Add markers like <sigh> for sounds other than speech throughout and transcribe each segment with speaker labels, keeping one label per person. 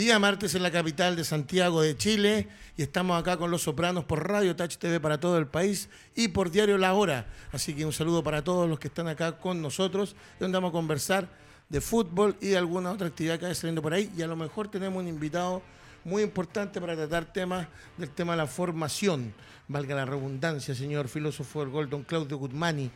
Speaker 1: Día martes en la capital de Santiago de Chile y estamos acá con Los Sopranos por Radio Touch TV para todo el país y por Diario La Hora. Así que un saludo para todos los que están acá con nosotros, donde vamos a conversar de fútbol y alguna otra actividad que vaya saliendo por ahí. Y a lo mejor tenemos un invitado muy importante para tratar temas del tema de la formación. Valga la redundancia, señor filósofo del Golden Claudio Guzmani.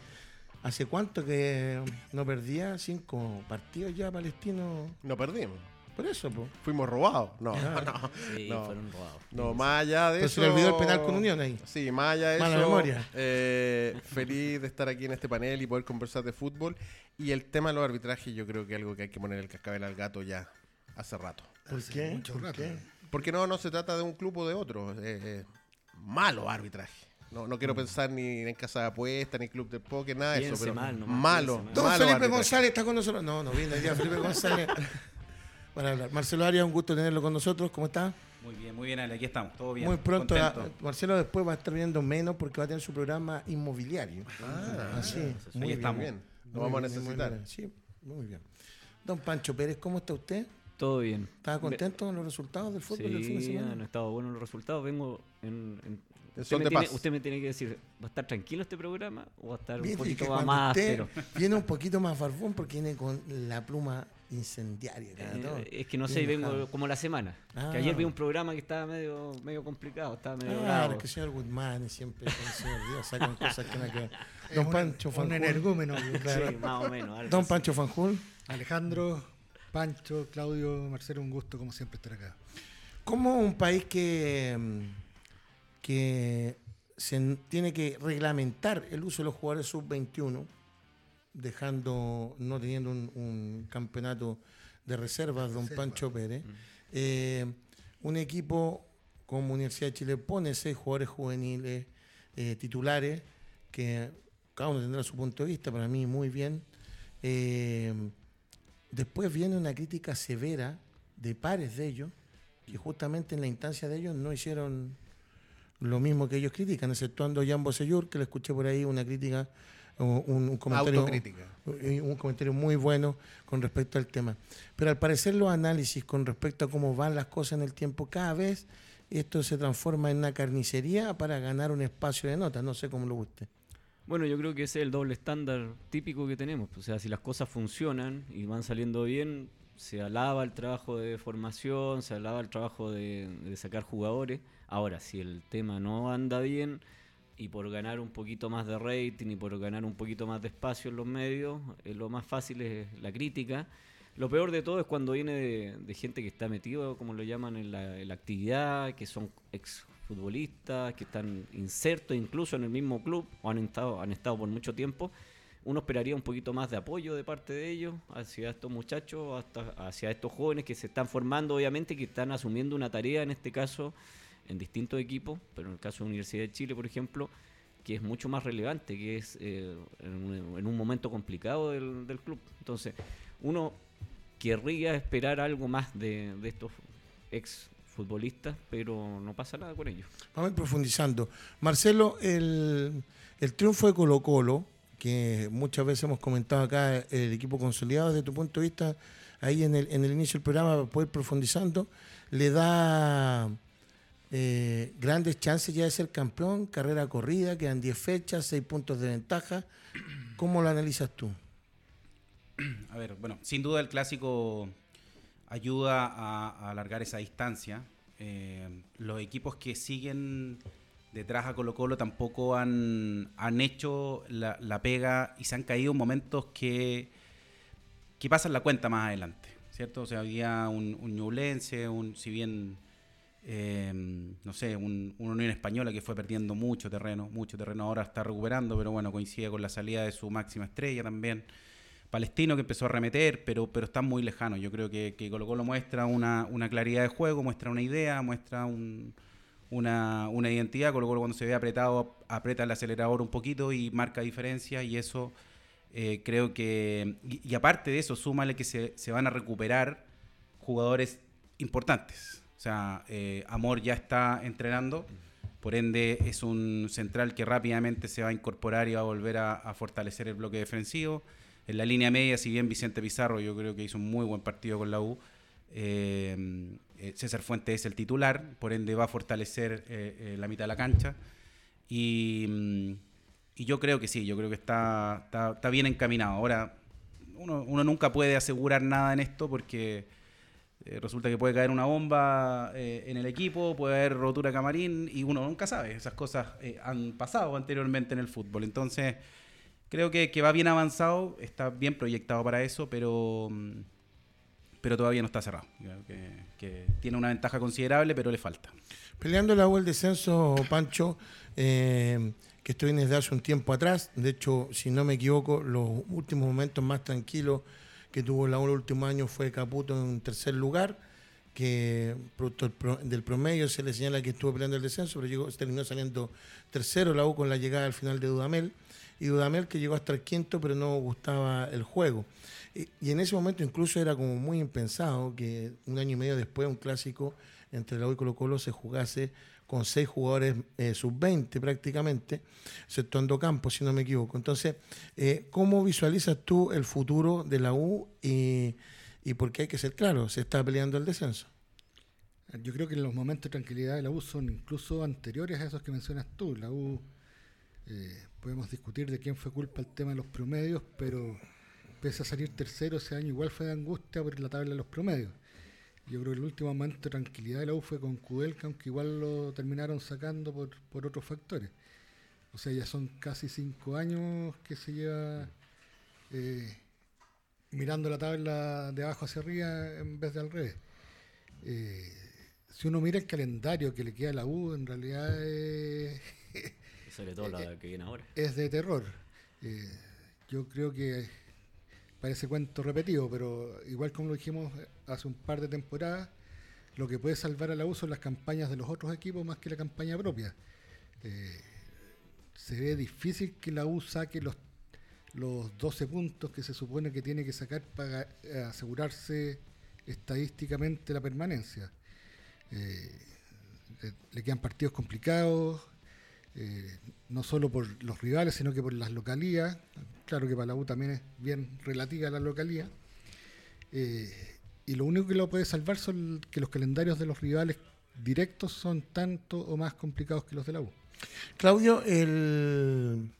Speaker 1: ¿Hace cuánto que no perdía? ¿Cinco partidos ya palestinos?
Speaker 2: No perdimos.
Speaker 1: Por eso, pues.
Speaker 2: Fuimos robados. <laughs> No, no.
Speaker 3: Sí,
Speaker 2: no.
Speaker 3: fueron robados.
Speaker 2: No, más allá de
Speaker 1: Pero
Speaker 2: eso.
Speaker 1: se le olvidó el penal con Unión ahí.
Speaker 2: Sí, más allá de
Speaker 1: Mala
Speaker 2: eso.
Speaker 1: memoria.
Speaker 2: eh, feliz de estar aquí en este panel y poder conversar de fútbol. Y el tema de los arbitrajes, yo creo que es algo que hay que poner el cascabel al gato ya hace rato.
Speaker 1: ¿Por qué?
Speaker 4: mucho
Speaker 1: ¿Por
Speaker 4: rato.
Speaker 1: qué?
Speaker 2: Porque no, no se trata de un club o de otro. Es, es malo arbitraje. No, no
Speaker 1: Mm.
Speaker 2: quiero pensar ni en casa de apuestas, ni club del póker, nada de eso. Pero
Speaker 3: mal nomás,
Speaker 2: malo.
Speaker 1: Don
Speaker 2: malo
Speaker 1: Felipe
Speaker 2: arbitraje.
Speaker 1: González está con nosotros. No, no viene hoy día Felipe <laughs> González para hablar. Marcelo Arias, un gusto tenerlo con nosotros. ¿Cómo está?
Speaker 5: Muy bien, muy bien, Ale, aquí estamos, todo bien.
Speaker 1: Muy pronto. ah,
Speaker 5: contento.
Speaker 1: Marcelo después va a estar viendo menos porque va a tener su programa inmobiliario.
Speaker 2: Ah,
Speaker 1: Así,
Speaker 2: ahí
Speaker 1: muy bien.
Speaker 2: estamos. Bien. Lo vamos a
Speaker 1: Muy bien, muy
Speaker 2: necesitar.
Speaker 1: Sí, muy bien. Don Pancho Pérez, ¿cómo está usted?
Speaker 3: Todo bien.
Speaker 1: ¿Estaba contento con los resultados del fútbol del fin de
Speaker 3: Sí,
Speaker 1: semana?
Speaker 3: han estado buenos los resultados. Vengo en. en- usted, me tiene, usted me tiene que decir, ¿va a estar tranquilo este programa o va a estar un poquito más áspero?
Speaker 1: Viene un poquito más barbón porque viene con la pluma incendiaria.
Speaker 3: Eh, es que no sé, vengo como la semana.
Speaker 1: Ah.
Speaker 3: Que ayer vi un programa que estaba medio, medio complicado, estaba medio
Speaker 1: Claro,
Speaker 3: bravo.
Speaker 1: es que el señor Guzmán siempre con el señor Díaz sacan <laughs> cosas que no que Don
Speaker 4: un-
Speaker 1: Pancho
Speaker 4: Un
Speaker 1: Fanjul.
Speaker 4: energúmeno.
Speaker 1: Claro.
Speaker 3: Sí, más o menos. algo
Speaker 1: Don
Speaker 3: así.
Speaker 1: Pancho Fanjul.
Speaker 4: Alejandro, Pancho, Claudio, Marcelo, un gusto como siempre estar acá.
Speaker 1: ¿Cómo un país que, mm, que se tiene que reglamentar el uso de los jugadores sub-21, dejando, no teniendo un, un campeonato de reservas, don
Speaker 4: Reserva.
Speaker 1: Pancho Pérez, eh, un equipo como Universidad de Chile pone seis jugadores juveniles eh, titulares, que cada uno tendrá su punto de vista, para mí muy bien. Eh, después viene una crítica severa de pares de ellos, que justamente en la instancia de ellos no hicieron lo mismo que ellos critican, exceptuando a Jan Bosellur, que le escuché por ahí una crítica, un, un comentario,
Speaker 2: Autocrítica.
Speaker 1: un comentario muy bueno con respecto al tema. Pero al parecer los análisis con respecto a cómo van las cosas en el tiempo, cada vez esto se transforma en una carnicería para ganar un espacio de notas, no sé cómo lo guste.
Speaker 3: Bueno, yo creo que ese es el doble estándar típico que tenemos. O sea, si las cosas funcionan y van saliendo bien, se alaba el trabajo de formación, se alaba el trabajo de, de sacar jugadores. Ahora, si el tema no anda bien y por ganar un poquito más de rating y por ganar un poquito más de espacio en los medios, eh, lo más fácil es la crítica. Lo peor de todo es cuando viene de, gente que está metido, como lo llaman, en la, en la actividad, que son exfutbolistas, que están insertos incluso en el mismo club o han estado, han estado por mucho tiempo. Uno esperaría un poquito más de apoyo de parte de ellos hacia estos muchachos, hasta, hacia estos jóvenes que se están formando, obviamente, que están asumiendo una tarea, en este caso, en distintos equipos, pero en el caso de Universidad de Chile, por ejemplo, que es mucho más relevante, que es eh, en, un, en un momento complicado del, club. Entonces, uno querría esperar algo más de, de estos ex futbolistas, pero no pasa nada con ellos.
Speaker 1: Vamos a ir profundizando. Marcelo, el, el triunfo de Colo Colo, que muchas veces hemos comentado acá, el equipo consolidado desde tu punto de vista, ahí en el, en el inicio del programa, para poder ir profundizando, le da eh, grandes chances ya de ser campeón, carrera corrida, quedan 10 fechas, 6 puntos de ventaja. ¿Cómo lo analizas tú? <clears throat>
Speaker 5: A ver, bueno, sin duda el clásico ayuda a, alargar esa distancia. Eh, los equipos que siguen detrás a Colo Colo tampoco han, han hecho la, pega y se han caído en momentos que, que pasan la cuenta más adelante, ¿cierto? O sea, había un, un Ñublense, un, si bien, eh, no sé, un, una Unión Española que fue perdiendo mucho terreno, mucho terreno, ahora está recuperando, pero bueno, coincide con la salida de su máxima estrella también. Palestino que empezó a remeter, pero, pero está muy lejano. Yo creo que, que Colo Colo muestra una, una claridad de juego, muestra una idea, muestra un, una, una identidad. Colo Colo cuando se ve apretado, aprieta el acelerador un poquito y marca diferencia y eso eh, creo que... Y, y aparte de eso, súmale que se, se van a recuperar jugadores importantes. Sea, eh, Amor ya está entrenando, por ende es un central que rápidamente se va a incorporar y va a volver a, fortalecer el bloque defensivo. En la línea media, si bien Vicente Pizarro yo creo que hizo un muy buen partido con la U, eh, eh, César Fuentes es el titular, por ende va a fortalecer la mitad de la cancha. Y, mm, y yo creo que sí, yo creo que está bien encaminado. Ahora, uno, uno nunca puede asegurar nada en esto porque eh, resulta que puede caer una bomba eh, en el equipo, puede haber rotura camarín y uno nunca sabe. Esas cosas eh, han pasado anteriormente en el fútbol. Entonces, creo que, va bien avanzado, está bien proyectado para eso, pero, mm, pero todavía no está cerrado. Tiene una ventaja considerable, pero le falta.
Speaker 1: Peleando la el descenso, Pancho, que esto viene desde hace un tiempo atrás. De hecho, si no me equivoco, los últimos momentos más tranquilos que tuvo la U el último año fue Caputo en tercer lugar, que producto del pro- del promedio se le señala que estuvo peleando el descenso, pero llegó, terminó saliendo tercero la U con la llegada al final de Dudamel. Y Dudamel que llegó hasta el quinto, pero no gustaba el juego. Y, y en ese momento incluso era como muy impensado que un año y medio después un clásico entre la U y Colo Colo se jugase con seis jugadores eh, sub-20 prácticamente, exceptuando Campos, si no me equivoco. Entonces, eh, ¿cómo visualizas tú el futuro de la U y, y por qué hay que ser claro? Se está peleando el descenso.
Speaker 4: Yo creo que los momentos de tranquilidad de la U son incluso anteriores a esos que mencionas tú. La U, eh, podemos discutir de quién fue culpa el tema de los promedios, pero pese a salir tercero ese año, igual fue de angustia por la tabla de los promedios. Yo creo que el último momento de tranquilidad de la U fue con Kudelka, aunque igual lo terminaron sacando por, por otros factores. O sea, ya son casi cinco años que se lleva eh, mirando la tabla de abajo hacia arriba en vez de al revés. Eh, si uno mira el calendario que le queda a la U, en realidad es, <laughs>
Speaker 3: Sobre todo la que viene ahora.
Speaker 4: es de terror. Eh, yo creo que parece cuento repetido, pero igual como lo dijimos hace un par de temporadas, lo que puede salvar a la U son las campañas de los otros equipos más que la campaña propia. Eh, se ve difícil que la U saque los, los 12 puntos que se supone que tiene que sacar para asegurarse estadísticamente la permanencia. Eh, le quedan partidos complicados, eh, no solo por los rivales, sino que por las localías. Claro que para la U también es bien relativa la localía. Eh, y lo único que lo puede salvar son que los calendarios de los rivales directos son tanto o más complicados que los de la U.
Speaker 1: Claudio, el,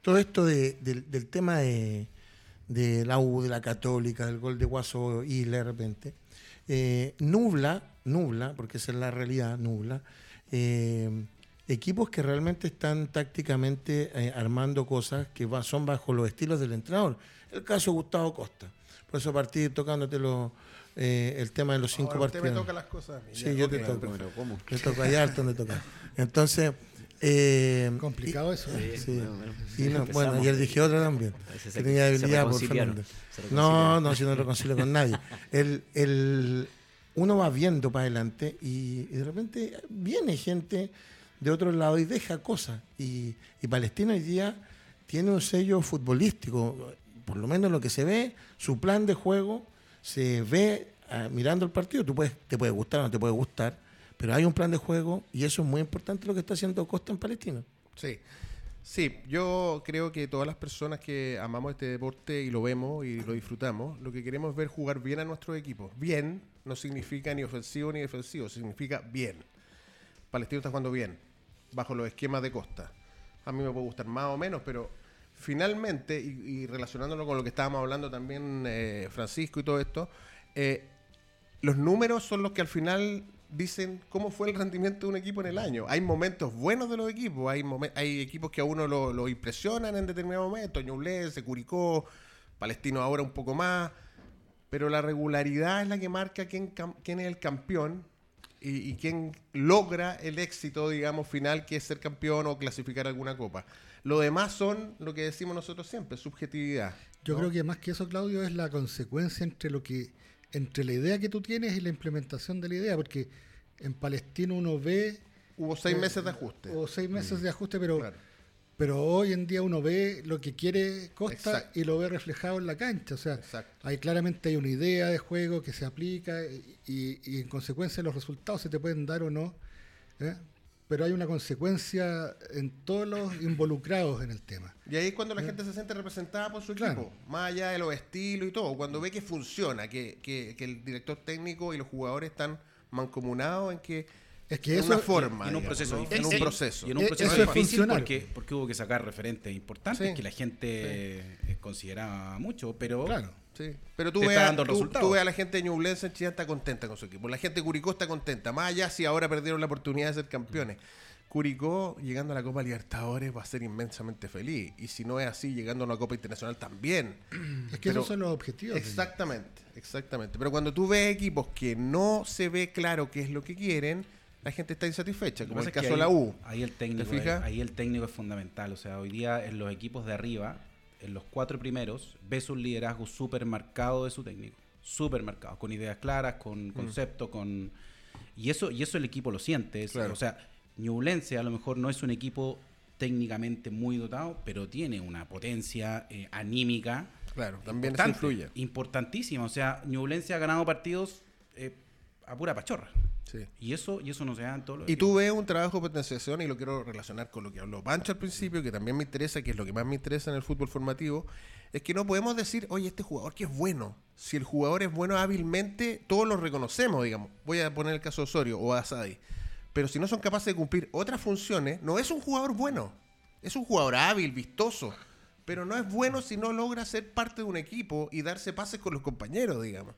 Speaker 1: todo esto de- del, del tema de, de la U, de la Católica, del gol de Guaso y de repente, eh, nubla, nubla, porque esa es la realidad, nubla, eh, equipos que realmente están tácticamente eh, armando cosas que va- son bajo los estilos del entrenador. El caso de Gustavo Costa. Por eso partí tocándote lo- eh, el tema de los cinco
Speaker 2: Ahora usted
Speaker 1: partidos.
Speaker 2: me toca las cosas. mí.
Speaker 1: Sí,
Speaker 2: Ya,
Speaker 1: yo te toco.
Speaker 3: Pero ¿cómo?
Speaker 1: Te toca allá harto donde toca. Entonces, eh,
Speaker 4: Complicado eso. ¿eh?
Speaker 1: Sí.
Speaker 3: Bueno, bueno,
Speaker 1: y no, ayer dije otra también. Que tenía debilidad por Fernández. No, no, si no reconcilio con nadie. El, el, uno va viendo para adelante y, y de repente viene gente de otro lado y deja cosas. Y, y Palestina hoy día tiene un sello futbolístico, por lo menos lo que se ve, su plan de juego se ve ah, mirando el partido. Tú puedes, te puede gustar o no te puede gustar, pero hay un plan de juego y eso es muy importante lo que está haciendo Costa en Palestina.
Speaker 2: Sí. Sí, yo creo que todas las personas que amamos este deporte y lo vemos y lo disfrutamos, lo que queremos es ver jugar bien a nuestros equipos. Bien no significa ni ofensivo ni defensivo, significa bien. Palestino está jugando bien, bajo los esquemas de Costa. A mí me puede gustar más o menos, pero finalmente, y, relacionándolo con lo que estábamos hablando también eh, Francisco y todo esto, eh, los números son los que al final dicen cómo fue el rendimiento de un equipo en el año. Hay momentos buenos de los equipos, hay, hay equipos que a uno lo, impresionan en determinado momento, Ñublense, Curicó, Palestino ahora un poco más, pero la regularidad es la que marca quién, quién es el campeón y, y quién logra el éxito, digamos, final, que es ser campeón o clasificar alguna copa. Lo demás son lo que decimos nosotros siempre, subjetividad.
Speaker 4: Yo
Speaker 2: ¿no?
Speaker 4: creo que más que eso, Claudio, es la consecuencia entre lo que entre la idea que tú tienes y la implementación de la idea, porque en Palestino uno ve
Speaker 2: Hubo seis
Speaker 4: eh,
Speaker 2: meses de ajuste.
Speaker 4: o seis meses de ajuste, pero
Speaker 2: Claro.
Speaker 4: Pero hoy en día uno ve lo que quiere Costa
Speaker 2: Exacto.
Speaker 4: y lo ve reflejado en la cancha, o sea,
Speaker 2: Exacto.
Speaker 4: hay claramente hay una idea de juego que se aplica y, y en consecuencia los resultados se te pueden dar o no, ¿eh? pero hay una consecuencia en todos los <laughs> involucrados en el tema.
Speaker 2: Y ahí es cuando la gente se siente representada por su
Speaker 4: Claro.
Speaker 2: equipo, más allá de los estilos y todo, cuando ve que funciona, que, que- que el director técnico y los jugadores están mancomunados en que
Speaker 4: Es que
Speaker 2: en
Speaker 4: eso
Speaker 2: una forma.
Speaker 5: en un proceso.
Speaker 2: En un proceso.
Speaker 5: Y en un
Speaker 4: Eh,
Speaker 5: proceso
Speaker 4: eso es
Speaker 5: difícil porque, porque hubo que sacar referentes importantes
Speaker 2: Sí.
Speaker 5: que la gente eh, consideraba mucho, pero
Speaker 4: Claro.
Speaker 2: Sí, pero tú ves, a, tú- tú ves a la gente de Ñublense en Chillán está contenta con su equipo. La gente de Curicó está contenta. Más allá si ahora perdieron la oportunidad de ser campeones. Curicó, llegando a la Copa Libertadores, va a ser inmensamente feliz. Y si no es así, llegando a una Copa Internacional también. <clears throat>
Speaker 4: Es que
Speaker 2: Pero-
Speaker 4: esos son los objetivos.
Speaker 2: Exactamente, exactamente. Pero cuando tú ves equipos que no se ve claro qué es lo que quieren, la gente está insatisfecha, como el caso de la U.
Speaker 5: Ahí el técnico,
Speaker 2: ¿Te fijas?
Speaker 5: ahí el técnico es fundamental. O sea, hoy día en los equipos de arriba, en los cuatro primeros, ves un liderazgo súper marcado de su técnico. Súper marcado, con ideas claras, con
Speaker 2: Mm.
Speaker 5: concepto, con. Y eso, y eso el equipo lo siente. es-
Speaker 2: Claro.
Speaker 5: O sea, Ñublense a lo mejor no es un equipo técnicamente muy dotado, pero tiene una potencia eh, anímica.
Speaker 2: Claro, también eso influye.
Speaker 5: Importantísima. O sea, Ñublense ha ganado partidos eh, a pura pachorra.
Speaker 2: Sí.
Speaker 5: Y eso, y eso no se da en todos los
Speaker 2: Y tú ves un trabajo de potenciación y lo quiero relacionar con lo que habló Pancho al principio, que también me interesa, que es lo que más me interesa en el fútbol formativo, es que no podemos decir, oye, este jugador que es bueno. Si el jugador es bueno hábilmente, todos lo reconocemos, digamos. Voy a poner el caso de Osorio o Asadi. Pero si no son capaces de cumplir otras funciones, no es un jugador bueno. Es un jugador hábil, vistoso. Pero no es bueno si no logra ser parte de un equipo y darse pases con los compañeros, digamos.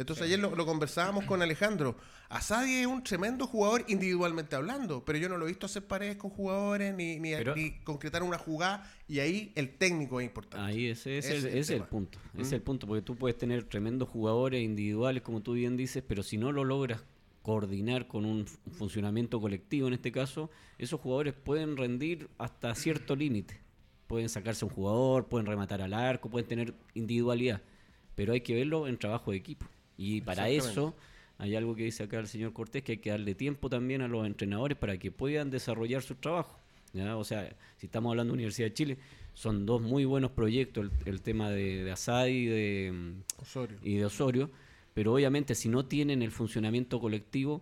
Speaker 2: Entonces ayer lo, lo conversábamos con Alejandro. Asadi es un tremendo jugador individualmente hablando, pero yo no lo he visto hacer paredes con jugadores ni, ni,
Speaker 3: Pero-
Speaker 2: ni concretar una jugada y ahí el técnico es importante.
Speaker 3: Ahí ese, ese
Speaker 2: Ese
Speaker 3: es,
Speaker 2: el
Speaker 3: ese es el punto. Ese es
Speaker 2: Mm.
Speaker 3: el punto, porque tú puedes tener tremendos jugadores individuales, como tú bien dices, pero si no lo logras coordinar con un funcionamiento colectivo, en este caso, esos jugadores pueden rendir hasta cierto límite. Pueden sacarse un jugador, pueden rematar al arco, pueden tener individualidad, pero hay que verlo en trabajo de equipo. Y para eso hay algo que dice acá el señor Cortés, que hay que darle tiempo también a los entrenadores para que puedan desarrollar su trabajo. ¿ya? O sea, si estamos hablando de Universidad de Chile, son dos muy buenos proyectos, el, el tema de, de Asadi y de, mm,
Speaker 2: Osorio.
Speaker 3: y de Osorio, pero obviamente si no tienen el funcionamiento colectivo,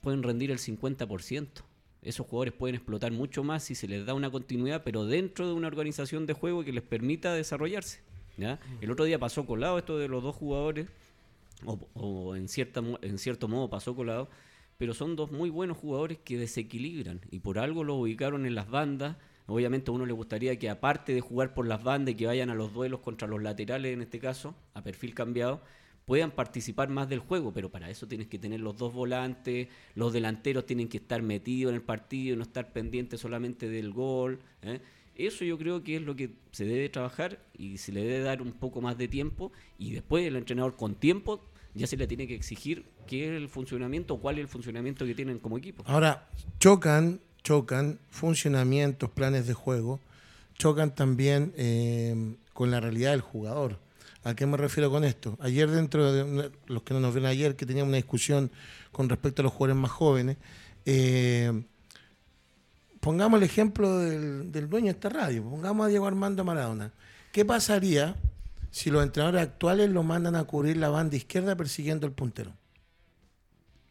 Speaker 3: pueden rendir el 50%. Esos jugadores pueden explotar mucho más si se les da una continuidad, pero dentro de una organización de juego que les permita desarrollarse. ¿ya? El otro día pasó colado esto de los dos jugadores, o, en, cierta, en cierto modo pasó colado, pero son dos muy buenos jugadores que desequilibran y por algo los ubicaron en las bandas. Obviamente a uno le gustaría que aparte de jugar por las bandas y que vayan a los duelos contra los laterales en este caso, a perfil cambiado, puedan participar más del juego, pero para eso tienes que tener los dos volantes, los delanteros tienen que estar metidos en el partido no estar pendientes solamente del gol. ¿eh? Eso yo creo que es lo que se debe trabajar y se le debe dar un poco más de tiempo y después el entrenador con tiempo ya se le tiene que exigir qué es el funcionamiento cuál es el funcionamiento que tienen como equipo.
Speaker 1: Ahora, chocan, chocan funcionamientos, planes de juego, chocan también eh, con la realidad del jugador. ¿A qué me refiero con esto? Ayer dentro de los que no nos ven ayer, que teníamos una discusión con respecto a los jugadores más jóvenes, eh, pongamos el ejemplo del, del dueño de esta radio, pongamos a Diego Armando Maradona. ¿Qué pasaría si los entrenadores actuales lo mandan a cubrir la banda izquierda persiguiendo el puntero?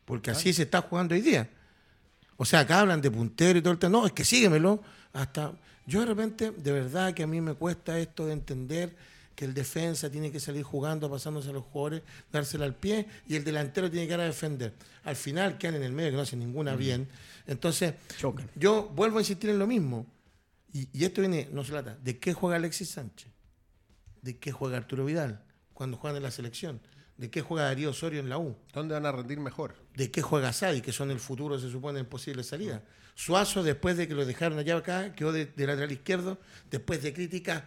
Speaker 1: Porque así se está jugando hoy día. O sea, acá hablan de puntero y todo el tema. No, es que síguemelo. Hasta yo de repente, de verdad que a mí me cuesta esto de entender que el defensa tiene que salir jugando, pasándose a los jugadores, dársela al pie, y el delantero tiene que ir a defender. Al final quedan en el medio, que no hacen ninguna bien. Entonces,
Speaker 3: Chocan.
Speaker 1: yo vuelvo a insistir en lo mismo. Y, y esto viene, no se lata, ¿de qué juega Alexis Sánchez? ¿De qué juega Arturo Vidal cuando juegan en la selección? ¿De qué juega Darío Osorio en la U?
Speaker 2: ¿Dónde van a rendir mejor?
Speaker 1: de qué juega Sadi, que son el futuro, se supone, en posible salida. Suazo, después de que lo dejaron allá acá, quedó de, de lateral izquierdo, después de críticas,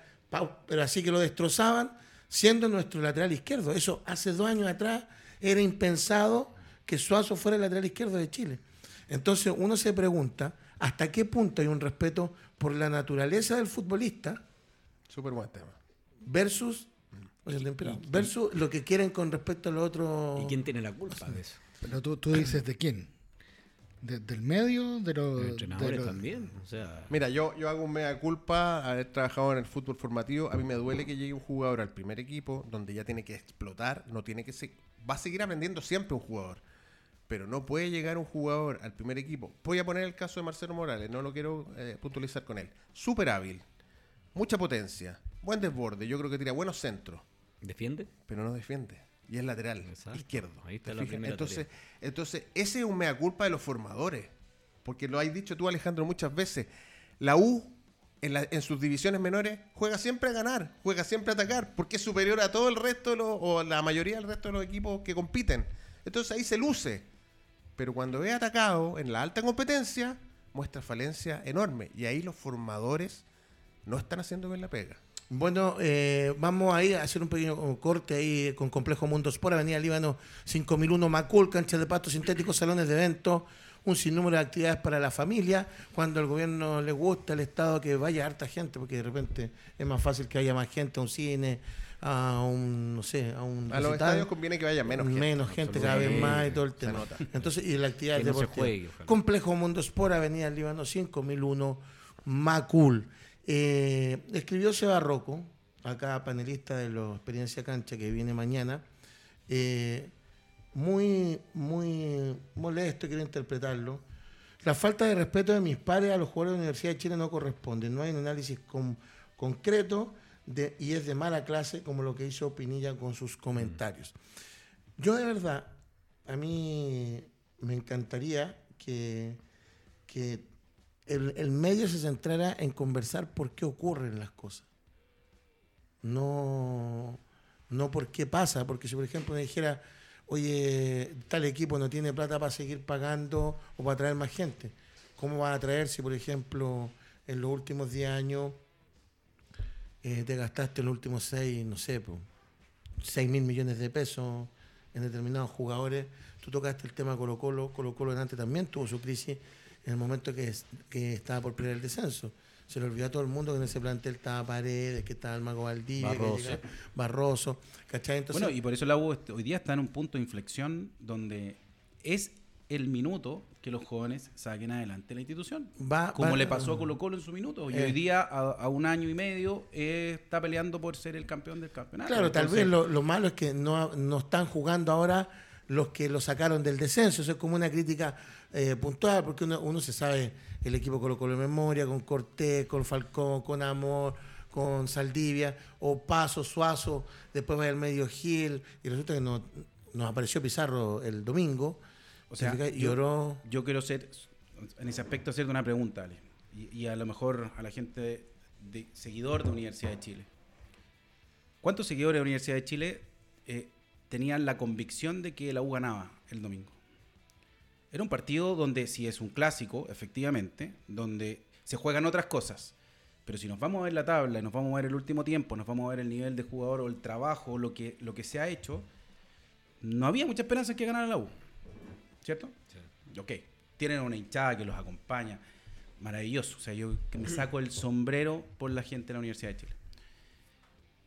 Speaker 1: pero así que lo destrozaban, siendo nuestro lateral izquierdo. Eso hace dos años atrás era impensado que Suazo fuera el lateral izquierdo de Chile. Entonces uno se pregunta hasta qué punto hay un respeto por la naturaleza del futbolista
Speaker 2: Súper buen tema.
Speaker 1: Versus, o sea, temperado, versus lo que quieren con respecto a lo otro.
Speaker 3: ¿Y quién tiene la culpa de eso?
Speaker 4: Pero tú, tú dices de quién? ¿De- ¿Del medio? ¿De los
Speaker 3: Los
Speaker 4: de
Speaker 3: entrenadores
Speaker 4: los-
Speaker 3: también. O sea,
Speaker 2: Mira, yo, yo hago un mea culpa haber trabajado en el fútbol formativo. A mí me duele que llegue un jugador al primer equipo donde ya tiene que explotar, no tiene que se, va a seguir aprendiendo siempre un jugador. Pero no puede llegar un jugador al primer equipo. Voy a poner el caso de Marcelo Morales, no lo quiero eh, puntualizar con él. Súper hábil, mucha potencia, buen desborde, yo creo que tira buenos centros,
Speaker 3: ¿defiende?
Speaker 2: pero no defiende. y es lateral
Speaker 3: Exacto.
Speaker 2: izquierdo.
Speaker 3: Ahí está
Speaker 2: ¿te
Speaker 3: la primera
Speaker 2: entonces, entonces, ese es un mea culpa de los formadores. Porque lo has dicho tú, Alejandro, muchas veces. La U, en, la- en sus divisiones menores, juega siempre a ganar, juega siempre a atacar, porque es superior a todo el resto, de los- o la mayoría del resto de los equipos que compiten. Entonces ahí se luce. Pero cuando es atacado en la alta competencia, muestra falencia enorme. Y ahí los formadores no están haciendo bien la pega.
Speaker 1: Bueno, eh, vamos ahí a hacer un pequeño corte ahí con Complejo Mundo Sport, Avenida Líbano 5001 Macul, canchas de pasto sintéticos, salones de eventos, un sinnúmero de actividades para la familia. Cuando al gobierno le gusta, el Estado que vaya harta gente, porque de repente es más fácil que haya más gente a un cine, a un, no sé, a un
Speaker 2: A los estadios conviene que vaya menos gente.
Speaker 1: Menos gente cada vez más y todo el tema. Entonces, y la actividad
Speaker 3: no
Speaker 1: deportiva. Complejo Mundo Sport, Avenida Líbano 5001, Macul. Eh, escribió Seba Rocco, acá panelista de la Experiencia Cancha que viene mañana. eh, muy, muy molesto, quiero interpretarlo. La falta de respeto de mis pares a los jugadores de la Universidad de Chile no corresponde. No hay un análisis con- concreto y es de mala clase como lo que hizo Pinilla con sus comentarios. Yo de verdad, a mí me encantaría que, que el, el medio se centrara en conversar por qué ocurren las cosas. No, no por qué pasa, porque si por ejemplo me dijera, oye, tal equipo no tiene plata para seguir pagando o para traer más gente, ¿cómo va a traer si por ejemplo en los últimos 10 años eh, te gastaste en los últimos 6, no sé, po, 6 mil millones de pesos en determinados jugadores. Tú tocaste el tema Colo Colo, Colo Colo delante también tuvo su crisis en el momento que, es- que estaba por pelear el descenso. Se le olvidó a todo el mundo que en ese plantel estaba Paredes, que estaba el Mago Valdivia, que
Speaker 3: Barroso.
Speaker 1: llegaba- Barroso, ¿cachai? Entonces,
Speaker 5: bueno, y por eso la U hoy día está en un punto de inflexión donde es el minuto que los jóvenes saquen adelante la institución.
Speaker 1: va,
Speaker 5: Como
Speaker 1: va-
Speaker 5: le pasó a Colo Colo en su minuto. Y
Speaker 1: Eh.
Speaker 5: hoy día, a, a un año y medio, eh, está peleando por ser el campeón del campeonato.
Speaker 1: Claro, tal vez lo, lo malo es que no, no están jugando ahora los que lo sacaron del descenso. Eso es como una crítica eh, puntual, porque uno, uno se sabe el equipo Colo Colo de memoria, con Cortés, con Falcón, con Amor, con Saldivia, o Paso, Suazo, después va el medio Gil, y resulta que no, nos apareció Pizarro el domingo,
Speaker 5: O sea, yo-
Speaker 1: lloró.
Speaker 5: Yo quiero ser, en ese aspecto, hacerte una pregunta, Ale. Y, y a lo mejor a la gente de, de- seguidor de Universidad de Chile. ¿Cuántos seguidores de Universidad de Chile eh, tenían la convicción de que la U ganaba el domingo? Era un partido donde, si es un clásico, efectivamente, donde se juegan otras cosas. Pero si nos vamos a ver la tabla y nos vamos a ver el último tiempo, nos vamos a ver el nivel de jugador o el trabajo, lo que, lo que se ha hecho, no había mucha esperanza en que ganara la U. ¿Cierto? Ok. Tienen una hinchada que los acompaña. Maravilloso. O sea, yo que me saco el sombrero por la gente de la Universidad de Chile.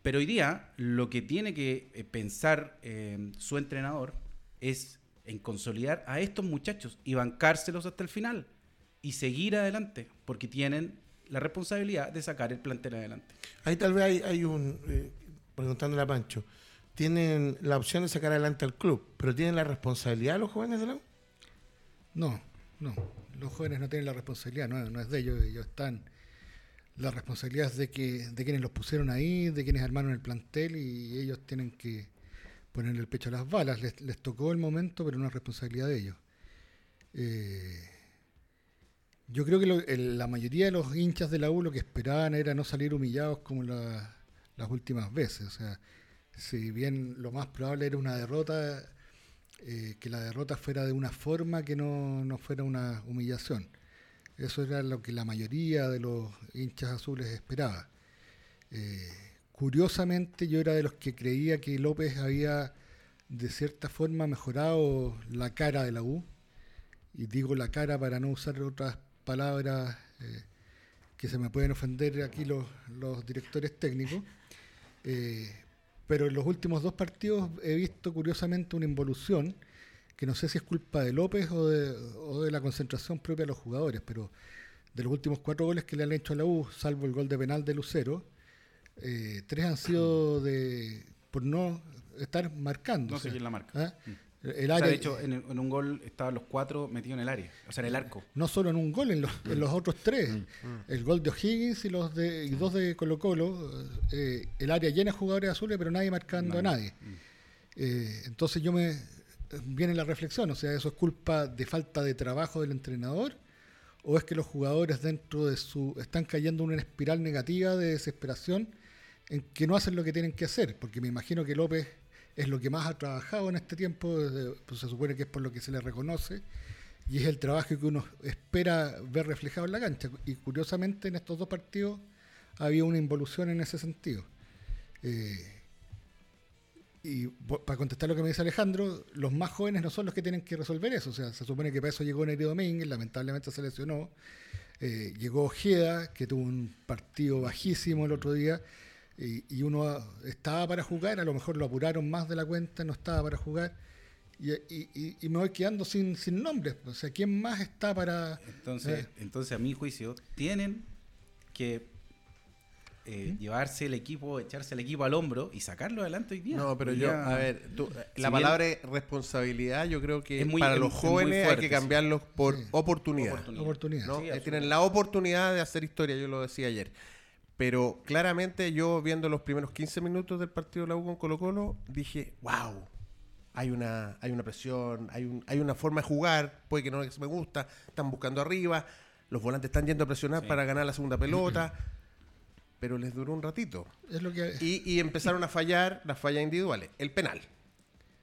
Speaker 5: Pero hoy día lo que tiene que eh, pensar eh, su entrenador es en consolidar a estos muchachos y bancárselos hasta el final y seguir adelante, porque tienen la responsabilidad de sacar el plantel adelante.
Speaker 1: Ahí tal vez hay, hay un, eh, preguntándole a Pancho, tienen la opción de sacar adelante al club, pero tienen la responsabilidad los jóvenes de la U?
Speaker 4: No, no. Los jóvenes no tienen la responsabilidad, no, no es de ellos, ellos están. La responsabilidad es de, que, de quienes los pusieron ahí, de quienes armaron el plantel y ellos tienen que poner el pecho a las balas. Les, les tocó el momento, pero no es responsabilidad de ellos. Eh, yo creo que lo- el- la mayoría de los hinchas de la U lo que esperaban era no salir humillados como la- las últimas veces. O sea, si bien lo más probable era una derrota, eh, que la derrota fuera de una forma que no, no fuera una humillación. Eso era lo que la mayoría de los hinchas azules esperaba. Eh, curiosamente yo era de los que creía que López había de cierta forma mejorado la cara de la U. Y digo la cara para no usar otras palabras eh, que se me pueden ofender aquí los, directores técnicos. Eh, pero en los últimos dos partidos he visto curiosamente una involución que no sé si es culpa de López o de, o de la concentración propia de los jugadores, pero de los últimos cuatro goles que le han hecho a la U, salvo el gol de penal de Lucero, eh, tres han sido de por no estar marcando.
Speaker 5: No
Speaker 4: sea,
Speaker 5: seguir la marca.
Speaker 4: ¿ah? El
Speaker 5: O sea,
Speaker 4: área-
Speaker 5: de hecho, en, en un gol estaban los cuatro metidos en el área, o sea, en el arco.
Speaker 4: no solo en un gol, en los, en los otros tres. El gol de O'Higgins y los de y dos de Colo Colo, eh, el área llena de jugadores azules, pero nadie marcando a nadie. Eh, entonces yo me viene la reflexión, o sea, eso es culpa de falta de trabajo del entrenador o es que los jugadores dentro de su están cayendo en una espiral negativa de desesperación en que no hacen lo que tienen que hacer, porque me imagino que López es lo que más ha trabajado en este tiempo, pues se supone que es por lo que se le reconoce y es el trabajo que uno espera ver reflejado en la cancha. Y curiosamente en estos dos partidos había una involución en ese sentido. Eh, y para contestar lo que me dice Alejandro, los más jóvenes no son los que tienen que resolver eso. O sea, se supone que para eso llegó Neri Domínguez, lamentablemente se lesionó. Eh, llegó Ojeda, que tuvo un partido bajísimo el otro día, y, uno estaba para jugar, a lo mejor lo apuraron más de la cuenta, no estaba para jugar. Y, me voy quedando sin, sin nombres. O sea, ¿quién más está para...?
Speaker 5: Entonces, eh? entonces, a mi juicio, tienen que eh, llevarse el equipo, echarse el equipo al hombro y sacarlo adelante hoy día.
Speaker 2: No, pero yo, a ver, la palabra responsabilidad yo creo que para los jóvenes hay que cambiarlos por oportunidad.
Speaker 4: Oportunidad.
Speaker 2: tienen la oportunidad de hacer historia, yo lo decía ayer. Pero claramente yo viendo los primeros 15 minutos del partido de la U con Colo Colo, dije, wow, hay una, hay una presión, hay, un, hay una forma de jugar, puede que no me gusta, están buscando arriba, los volantes están yendo a presionar para ganar la segunda pelota pero les duró un ratito.
Speaker 4: Es lo que...
Speaker 2: y, empezaron a fallar las fallas individuales. El penal.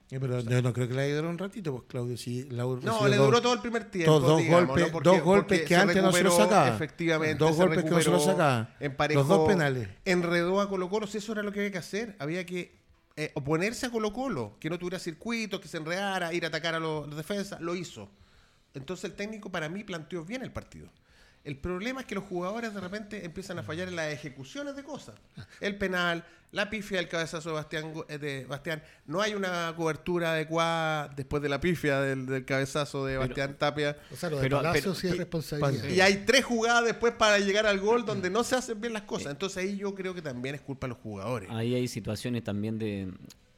Speaker 1: pero yo no creo que le haya durado un ratito, pues Claudio. Si
Speaker 2: no, le duró todo el primer tiempo.
Speaker 1: dos golpes, dos golpes que antes no se lo sacaba.
Speaker 2: Efectivamente.
Speaker 1: Dos golpes que no se lo sacaba. Los dos penales.
Speaker 2: Enredó a Colo Colo. Si eso era lo que había que hacer. Había que eh, oponerse a Colo Colo. Que no tuviera circuito, que se enredara, ir a atacar a los defensas. Lo hizo. Entonces el técnico para mí planteó bien el partido. El problema es que los jugadores de repente empiezan a fallar en las ejecuciones de cosas. El penal, la pifia del cabezazo de Bastián, eh, de Bastián. No hay una cobertura adecuada después de la pifia del, cabezazo de Bastián Tapia.
Speaker 4: O sea, lo de pero, sí es responsabilidad.
Speaker 2: Y hay tres jugadas después para llegar al gol donde no se hacen bien las cosas. Entonces ahí yo creo que también es culpa de los jugadores.
Speaker 3: Ahí hay situaciones también de...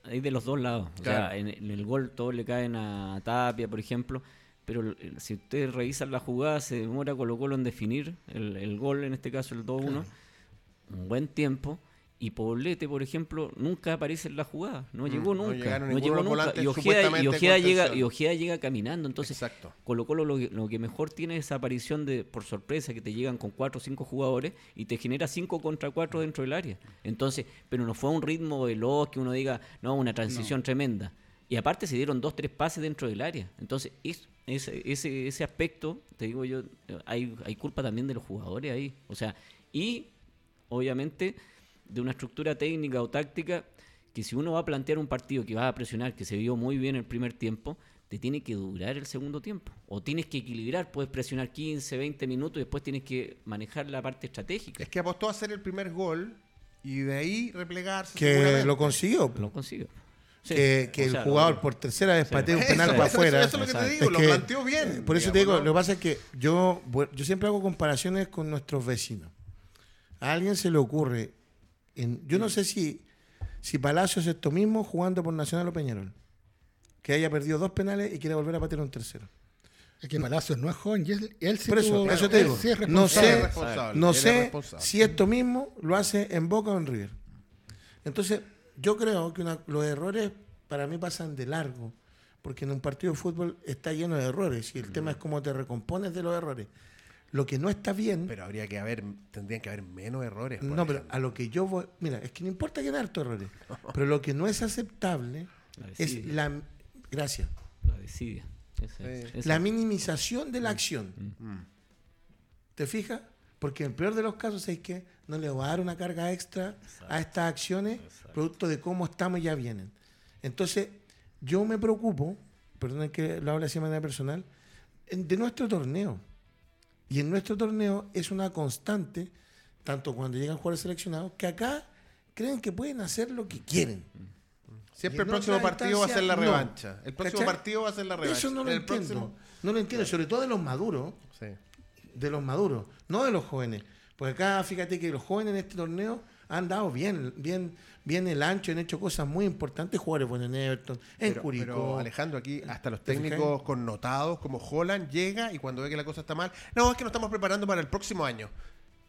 Speaker 3: Hay de los dos lados. O sea, en, en el gol todos le caen a Tapia, por ejemplo pero si ustedes revisan la jugada, se demora Colo Colo en definir el, gol, en este caso el 2-1, un buen tiempo. Y Poblete, por ejemplo, nunca aparece en la jugada, no mm, llegó nunca, no, llegó nunca. Y Ojeda, llega, y Ojeda llega caminando, entonces Exacto. Colo Colo lo, que mejor tiene es esa aparición de, por sorpresa, que te llegan con cuatro o cinco jugadores y te genera cinco contra cuatro dentro del área. Entonces, pero no fue un ritmo veloz que uno diga, no, una transición tremenda. Y aparte se dieron dos, tres pases dentro del área. Entonces, es, ese, ese, ese aspecto, te digo yo, hay, hay culpa también de los jugadores ahí. O sea, y obviamente de una estructura técnica o táctica que si uno va a plantear un partido que va a presionar, que se vio muy bien el primer tiempo, te tiene que durar el segundo tiempo. O tienes que equilibrar, puedes presionar 15, 20 minutos y después tienes que manejar la parte estratégica.
Speaker 2: Es que apostó a hacer el primer gol y de ahí replegarse.
Speaker 1: Que lo consiguió.
Speaker 3: Lo consiguió
Speaker 1: que, el jugador por tercera vez patea un <laughs> penal para afuera.
Speaker 2: Eso, es lo que te digo, lo planteó bien.
Speaker 1: Por eso te digo, lo que pasa es que yo, yo siempre hago comparaciones con nuestros vecinos. A alguien se le ocurre, en, yo no sé si, si Palacios es esto mismo jugando por Nacional o Peñarol, que haya perdido dos penales y quiere volver a patear un tercero.
Speaker 4: Es que Palacios no es joven y él,
Speaker 1: Por eso, eso te digo, no sé, no sé si esto mismo lo hace en Boca o en River. Entonces, yo creo que los errores para mí pasan de largo, porque en un partido de fútbol está lleno de errores y el tema es cómo te recompones de los errores. Lo que no está bien.
Speaker 2: Pero habría que haber, tendrían que haber menos errores.
Speaker 1: No, pero a lo que yo voy. Mira, es que no importa que harto errores. <laughs> pero lo que no es aceptable es la. Gracias.
Speaker 3: La desidia.
Speaker 1: La minimización de la acción. Mm. ¿Te fijas? Porque en el peor de los casos es que no le va a dar una carga extra a estas acciones, producto de cómo estamos y ya vienen. Entonces, yo me preocupo, perdón que lo hable así de manera personal, de nuestro torneo. Y en nuestro torneo es una constante, tanto cuando llegan jugadores seleccionados, que acá creen que pueden hacer lo que quieren.
Speaker 2: Siempre el próximo partido va a ser la revancha. El próximo partido va a ser la revancha.
Speaker 1: Eso no lo entiendo. No lo entiendo, sobre todo de los maduros. De los maduros, no de los jóvenes. Porque acá, fíjate que los jóvenes en este torneo han dado bien, bien, bien el ancho, han hecho cosas muy importantes, jugadores buenos en Everton, en Curicó. Pero
Speaker 2: Alejandro, aquí hasta los técnicos connotados como Holland llega y cuando ve que la cosa está mal, no, es que nos estamos preparando para el próximo año.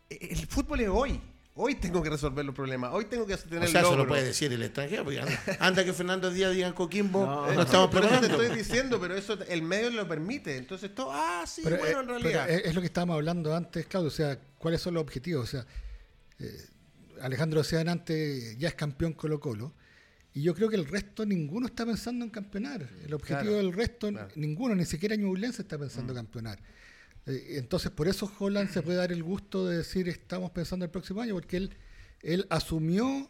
Speaker 2: E, el fútbol es hoy. Hoy tengo que resolver los problemas. Hoy tengo que tener
Speaker 1: O sea, eso lo puede decir el extranjero. porque anda, anda que Fernando Díaz diga en Coquimbo,
Speaker 3: No,
Speaker 1: no,
Speaker 3: no,
Speaker 1: estamos
Speaker 2: Por eso te
Speaker 1: preparando.
Speaker 2: estoy diciendo, pero eso el medio lo permite. Entonces todo, ah, sí,
Speaker 4: Pero,
Speaker 2: bueno,
Speaker 4: eh,
Speaker 2: en realidad.
Speaker 4: es, es lo que estábamos hablando antes, Claudio. O sea, ¿cuáles son los objetivos? O sea, eh, Alejandro decía antes, ya es campeón Colo-Colo. Y yo creo que el resto, ninguno está pensando en campeonar. El objetivo
Speaker 2: Claro,
Speaker 4: del resto,
Speaker 2: claro.
Speaker 4: ninguno, ni siquiera Ñublense está pensando en campeonar. Eh, entonces, por eso Holland se puede dar el gusto de decir estamos pensando el próximo año, porque él, él asumió,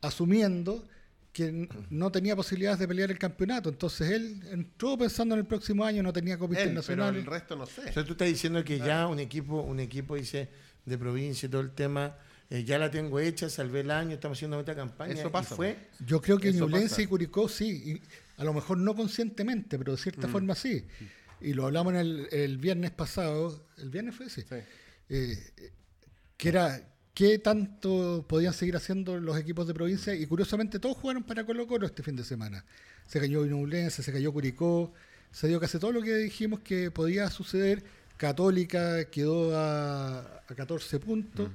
Speaker 4: asumiendo que no tenía posibilidades de pelear el campeonato. Entonces, él entró pensando en el próximo año, no tenía copa
Speaker 2: Él, pero
Speaker 4: internacional.
Speaker 2: el resto no sé.
Speaker 1: O sea, tú estás diciendo que ya un equipo, un equipo dice de provincia y todo el tema, eh, ya la tengo hecha, salvé el año, estamos haciendo esta campaña.
Speaker 2: Eso pasa,
Speaker 1: fue.
Speaker 4: Yo creo que Ñublense y Curicó sí, y a lo mejor no conscientemente, pero de cierta
Speaker 2: Mm.
Speaker 4: forma sí. Y lo hablamos en el, el viernes pasado, ¿el viernes fue sí?
Speaker 2: Sí.
Speaker 4: Eh, eh, que era qué tanto podían seguir haciendo los equipos de provincia y curiosamente todos jugaron para Colo Colo este fin de semana. Se cayó Ñublense, se cayó Curicó, se dio casi todo lo que dijimos que podía suceder. Católica quedó a, a 14 puntos.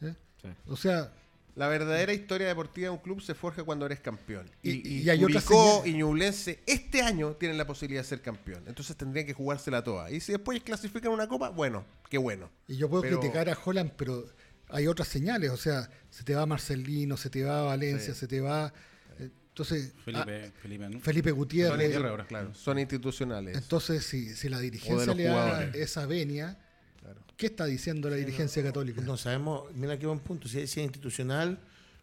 Speaker 4: ¿eh?
Speaker 3: Sí.
Speaker 4: O sea,
Speaker 2: La verdadera historia deportiva de un club se forja cuando eres campeón. Y,
Speaker 4: Y-
Speaker 2: y,
Speaker 4: y
Speaker 2: Curicó y Ñublense este año tienen la posibilidad de ser campeón. Entonces tendrían que jugársela toda. Y si después clasifican una copa, bueno, qué bueno.
Speaker 4: Y yo puedo
Speaker 2: Pero-
Speaker 4: criticar a Holland, pero hay otras señales. O sea, se te va Marcelino, se te va Valencia,
Speaker 2: Sí.
Speaker 4: se te va. eh, Entonces,
Speaker 5: Felipe, Felipe, ¿no?
Speaker 4: ah, Felipe Gutiérrez.
Speaker 2: inter- ahora, claro, son institucionales.
Speaker 4: Entonces, si, si la dirigencia le da esa venia,
Speaker 2: Claro.
Speaker 4: ¿qué está diciendo la dirigencia católica?
Speaker 1: No sabemos, mira qué buen punto, si es, si es institucional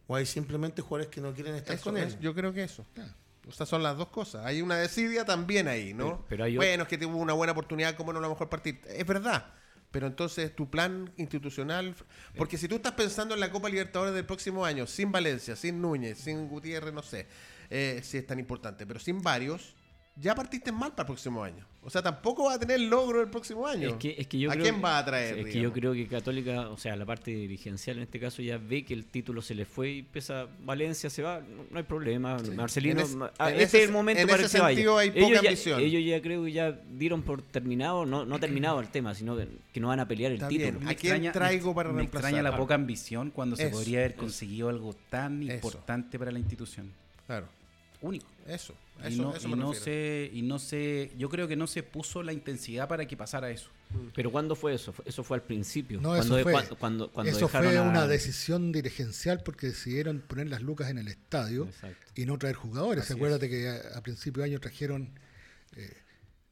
Speaker 1: o hay simplemente jugadores que no quieren estar
Speaker 2: Eso
Speaker 1: con él.
Speaker 2: es, yo creo que eso.
Speaker 4: Ah.
Speaker 2: O sea, son las dos cosas. Hay una desidia también ahí, ¿no?
Speaker 3: Pero- pero hay
Speaker 2: bueno, es que tuvo una buena oportunidad, ¿cómo no lo mejor partir? Es verdad. Pero entonces tu plan institucional. Porque si tú estás pensando en la Copa Libertadores del próximo año, sin Valencia, sin Núñez, sin Gutiérrez, no sé eh, si es tan importante, pero sin varios, ya partiste mal para el próximo año. O sea, tampoco va a tener logro el próximo año.
Speaker 3: Es que, es que yo
Speaker 2: ¿A
Speaker 3: creo
Speaker 2: quién
Speaker 3: que-
Speaker 2: va a traer?
Speaker 3: Es que yo creo que Católica, o sea, la parte dirigencial en este caso ya ve que el título se le fue y pesa Valencia, se va, no, no hay problema. Marcelino,
Speaker 2: En ese-
Speaker 3: ma- ah,
Speaker 2: en
Speaker 3: este
Speaker 2: ese-
Speaker 3: es el momento
Speaker 2: en
Speaker 3: para
Speaker 2: ese
Speaker 3: que se vaya.
Speaker 2: sentido hay
Speaker 3: ellos,
Speaker 2: poca
Speaker 3: ya,
Speaker 2: ambición.
Speaker 3: ellos ya creo que ya dieron por terminado, no, no terminado el tema, sino que, que no van a pelear el
Speaker 2: Está
Speaker 3: título.
Speaker 2: bien. ¿A quién traigo para
Speaker 5: me
Speaker 2: reemplazar?
Speaker 5: extraña la poca ambición cuando se podría haber
Speaker 2: eso.
Speaker 5: conseguido algo tan
Speaker 2: Eso.
Speaker 5: importante para la institución.
Speaker 2: Claro.
Speaker 5: Único.
Speaker 2: Eso.
Speaker 5: Y
Speaker 2: Eso,
Speaker 5: no,
Speaker 2: eso
Speaker 5: y no
Speaker 2: refiero.
Speaker 5: se, y no se, yo creo que no se puso la intensidad para que pasara eso.
Speaker 3: Pero ¿cuándo fue eso? Fue- Eso fue al principio.
Speaker 4: No,
Speaker 3: cuando,
Speaker 4: eso fue,
Speaker 3: cuando, cuando, cuando
Speaker 4: eso fue
Speaker 3: a-
Speaker 4: una decisión dirigencial porque decidieron poner las lucas en el estadio
Speaker 3: Exacto.
Speaker 4: y no traer jugadores.
Speaker 2: Así
Speaker 4: Acuérdate que a, a principio de año trajeron, eh,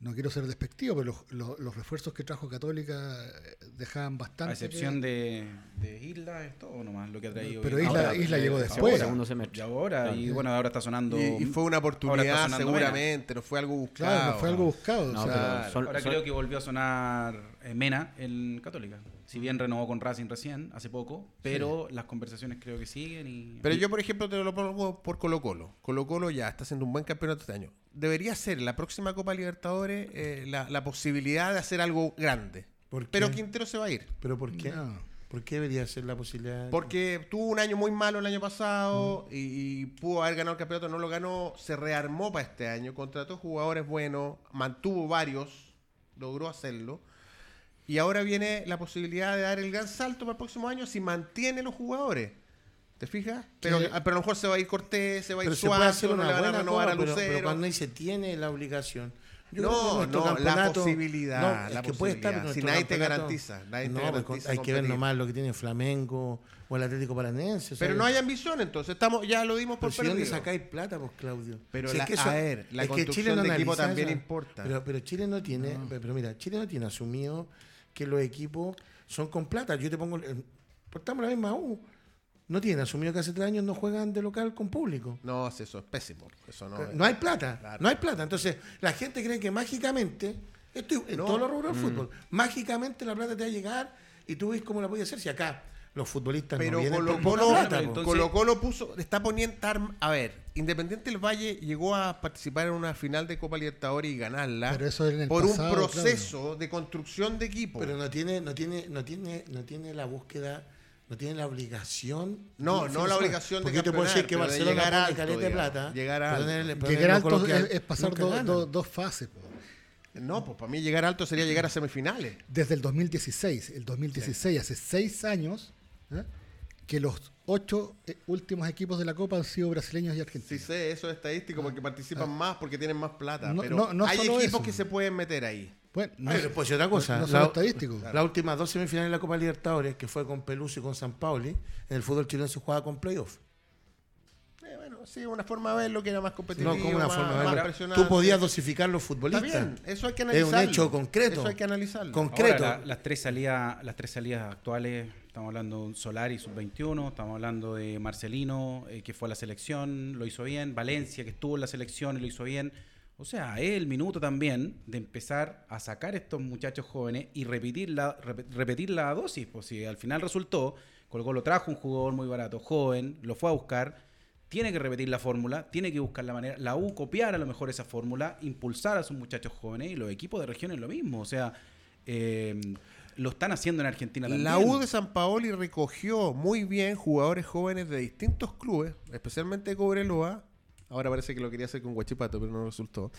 Speaker 4: no quiero ser despectivo, pero los, los- los refuerzos que trajo Católica eh, dejaban bastante.
Speaker 5: A excepción de, de Isla, es todo nomás lo que ha traído.
Speaker 4: Pero. Isla- Isla llegó después.
Speaker 5: ahora,
Speaker 3: Segundo semestre.
Speaker 5: Y ahora, y bueno, ahora está sonando.
Speaker 2: Y, y fue una
Speaker 5: ahora está
Speaker 2: oportunidad
Speaker 5: sonando
Speaker 2: seguramente, no fue algo buscado.
Speaker 4: Claro, no fue algo buscado.
Speaker 3: No,
Speaker 4: o sea,
Speaker 3: son-
Speaker 5: ahora
Speaker 3: son-
Speaker 5: creo que volvió a sonar eh, Mena en Católica. Si bien renovó con Racing recién, hace poco, pero las conversaciones creo que siguen y...
Speaker 2: Pero yo, por ejemplo, te lo pongo por Colo Colo. Colo Colo ya está haciendo un buen campeonato este año. Debería ser en la próxima Copa Libertadores eh, la, la posibilidad de hacer algo grande.
Speaker 1: ¿Por qué?
Speaker 2: Pero Quintero se va a ir.
Speaker 1: ¿Pero por qué?
Speaker 4: No.
Speaker 1: ¿Por qué debería ser la posibilidad?
Speaker 2: Porque tuvo un año muy malo el año pasado y, y pudo haber ganado el campeonato, no lo ganó, se rearmó para este año, contrató jugadores buenos, mantuvo varios, logró hacerlo. Y ahora viene la posibilidad de dar el gran salto para el próximo año si mantiene los jugadores. ¿Te fijas? Pero,
Speaker 4: Que-
Speaker 2: pero a lo mejor se va a ir Cortés, se va a ir
Speaker 1: pero
Speaker 2: Suazo, no le van a renovar a
Speaker 1: pero,
Speaker 2: Lucero.
Speaker 1: pero cuando ahí se tiene la obligación. Yo
Speaker 2: No, no, la posibilidad,
Speaker 1: No,
Speaker 2: la
Speaker 1: es que puede estar,
Speaker 2: posibilidad.
Speaker 1: pero
Speaker 2: Si nadie te garantiza, nadie
Speaker 1: no, pero
Speaker 2: garantiza
Speaker 1: hay que ver nomás lo que tiene Flamengo o el Atlético Paranense.
Speaker 2: Pero no hay ambición entonces, estamos, ya lo dimos por
Speaker 1: Pero si ¿dónde
Speaker 2: perdido.
Speaker 1: sacáis plata, pues, Claudio?
Speaker 2: Pero
Speaker 1: Si es
Speaker 2: la-
Speaker 1: que eso-
Speaker 2: a ver, la
Speaker 1: es que Chile no
Speaker 2: de equipo también importa.
Speaker 1: Pero, pero Chile no tiene, pero mira, Chile no tiene asumido que los equipos son con plata. Yo te pongo, el- portamos la misma U. No tienen asumido que hace tres años no juegan de local con público.
Speaker 2: No, eso es pésimo. Eso no,
Speaker 1: No hay plata,
Speaker 2: Claro.
Speaker 1: no hay plata. Entonces, la gente cree que mágicamente, esto en
Speaker 2: No.
Speaker 1: todos los rubros del fútbol, mágicamente la plata te va a llegar y tú ves cómo la puedes hacer. Si acá los futbolistas
Speaker 2: Pero
Speaker 1: no vienen
Speaker 2: Colo
Speaker 1: por
Speaker 2: Colo,
Speaker 1: plata,
Speaker 5: pero
Speaker 1: po.
Speaker 5: entonces-
Speaker 2: Colo Colo puso, está poniendo, a ver, Independiente del Valle llegó a participar en una final de Copa Libertadores y ganarla
Speaker 4: Pero eso en el
Speaker 2: por
Speaker 4: pasado,
Speaker 2: un proceso de construcción de equipo.
Speaker 1: Pero no tiene, no tiene, no tiene, no tiene la búsqueda, no tiene la obligación.
Speaker 2: No, no la obligación de
Speaker 1: te puedo decir que Barcelona
Speaker 2: llegar
Speaker 1: caleta de plata.
Speaker 2: llegar
Speaker 1: en
Speaker 4: Llegar alto es, es pasar do- do- dos fases. po.
Speaker 2: no, pues para mí llegar alto sería llegar a semifinales.
Speaker 4: Desde el 2016. El 2016, hace seis años, ¿eh? que los ocho eh, últimos equipos de la Copa han sido brasileños y
Speaker 2: Sí
Speaker 4: argentinos.
Speaker 2: sé, eso es estadístico porque participan más porque tienen más plata.
Speaker 4: No-
Speaker 2: pero
Speaker 4: no- no
Speaker 2: hay
Speaker 4: solo
Speaker 2: equipos
Speaker 4: eso.
Speaker 2: que se pueden meter ahí.
Speaker 4: Bueno, no,
Speaker 1: Ay,
Speaker 4: es-
Speaker 1: les puedo decir otra cosa.
Speaker 4: no- no
Speaker 1: La-
Speaker 4: son estadísticos.
Speaker 1: Las últimas dos semifinales de la Copa Libertadores, que fue con Peluso y con San Pauli, en el fútbol chileno se jugaba con playoff.
Speaker 2: Eh, bueno, sí, una forma de verlo que era más competitivo.
Speaker 1: No como una
Speaker 2: más-
Speaker 1: forma de verlo.
Speaker 2: impresionante.
Speaker 1: Tú podías dosificar los
Speaker 2: Está
Speaker 1: futbolistas.
Speaker 2: bien, eso hay que
Speaker 1: Es un
Speaker 2: analizarlo.
Speaker 1: hecho concreto.
Speaker 2: Eso hay que analizarlo.
Speaker 5: Ahora,
Speaker 1: Concreto.
Speaker 5: la- las, tres salidas, las tres salidas actuales, estamos hablando de Solari, sub-21, estamos hablando de Marcelino, eh, que fue a la selección, lo hizo bien, Valencia, que estuvo en la selección y lo hizo bien. O sea, es el minuto también de empezar a sacar estos muchachos jóvenes y repetir la, rep- repetir la dosis. Pues si al final resultó, Colo lo trajo un jugador muy barato, joven, lo fue a buscar, tiene que repetir la fórmula, tiene que buscar la manera, la U copiar a lo mejor esa fórmula, impulsar a sus muchachos jóvenes y los equipos de regiones lo mismo. O sea, eh, lo están haciendo en Argentina también.
Speaker 2: La U de San Paoli recogió muy bien jugadores jóvenes de distintos clubes, especialmente de Cobreloa. Ahora parece que lo quería hacer con Guachipato, pero no resultó.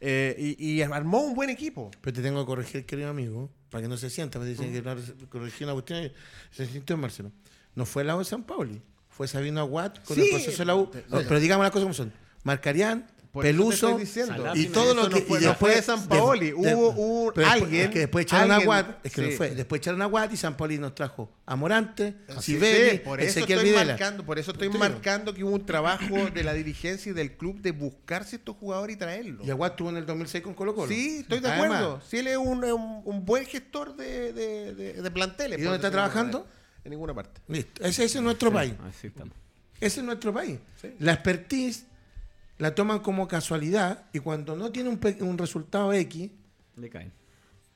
Speaker 2: Eh, y, y armó un buen equipo.
Speaker 1: Pero te tengo que corregir, querido amigo, para que no se sienta. Me dicen que no corregí una cuestión y se sintió Marcelo. No fue la U de San Pauli, fue Sabino Aguat con
Speaker 2: Sí.
Speaker 1: el proceso de la U. No, pero digamos las cosas como son. Marcarián,
Speaker 2: Por
Speaker 1: Peluso
Speaker 2: estoy diciendo.
Speaker 3: Salá,
Speaker 1: y todo lo
Speaker 2: no
Speaker 1: que.
Speaker 2: fue-
Speaker 1: y
Speaker 2: no fue de San Paoli, hubo un-
Speaker 1: pero después-
Speaker 2: alguien-
Speaker 1: es que después echaron a Aguat, es que no
Speaker 2: sí.
Speaker 1: fue. Después echaron a Aguat y San Pauli nos trajo a Morante,
Speaker 2: Sí,
Speaker 1: Sibeli,
Speaker 2: sí, por eso
Speaker 1: Ezequiel
Speaker 2: estoy
Speaker 1: Videla.
Speaker 2: marcando, por eso estoy marcando que hubo un trabajo de la dirigencia y del club de buscarse estos jugadores y traerlos.
Speaker 1: Y Aguat estuvo en el 2006 con Colo Colo.
Speaker 2: Sí, estoy de
Speaker 1: Además,
Speaker 2: acuerdo. Sí, él es un, un- un buen gestor de, de, de- de planteles.
Speaker 1: ¿Y dónde está trabajando?
Speaker 2: En ninguna parte.
Speaker 1: Listo. Ese, ese es nuestro país.
Speaker 3: Así estamos.
Speaker 1: Ese es nuestro país.
Speaker 2: Sí.
Speaker 1: La expertise la toman como casualidad y cuando no tiene un, pe- un resultado X,
Speaker 3: Le caen.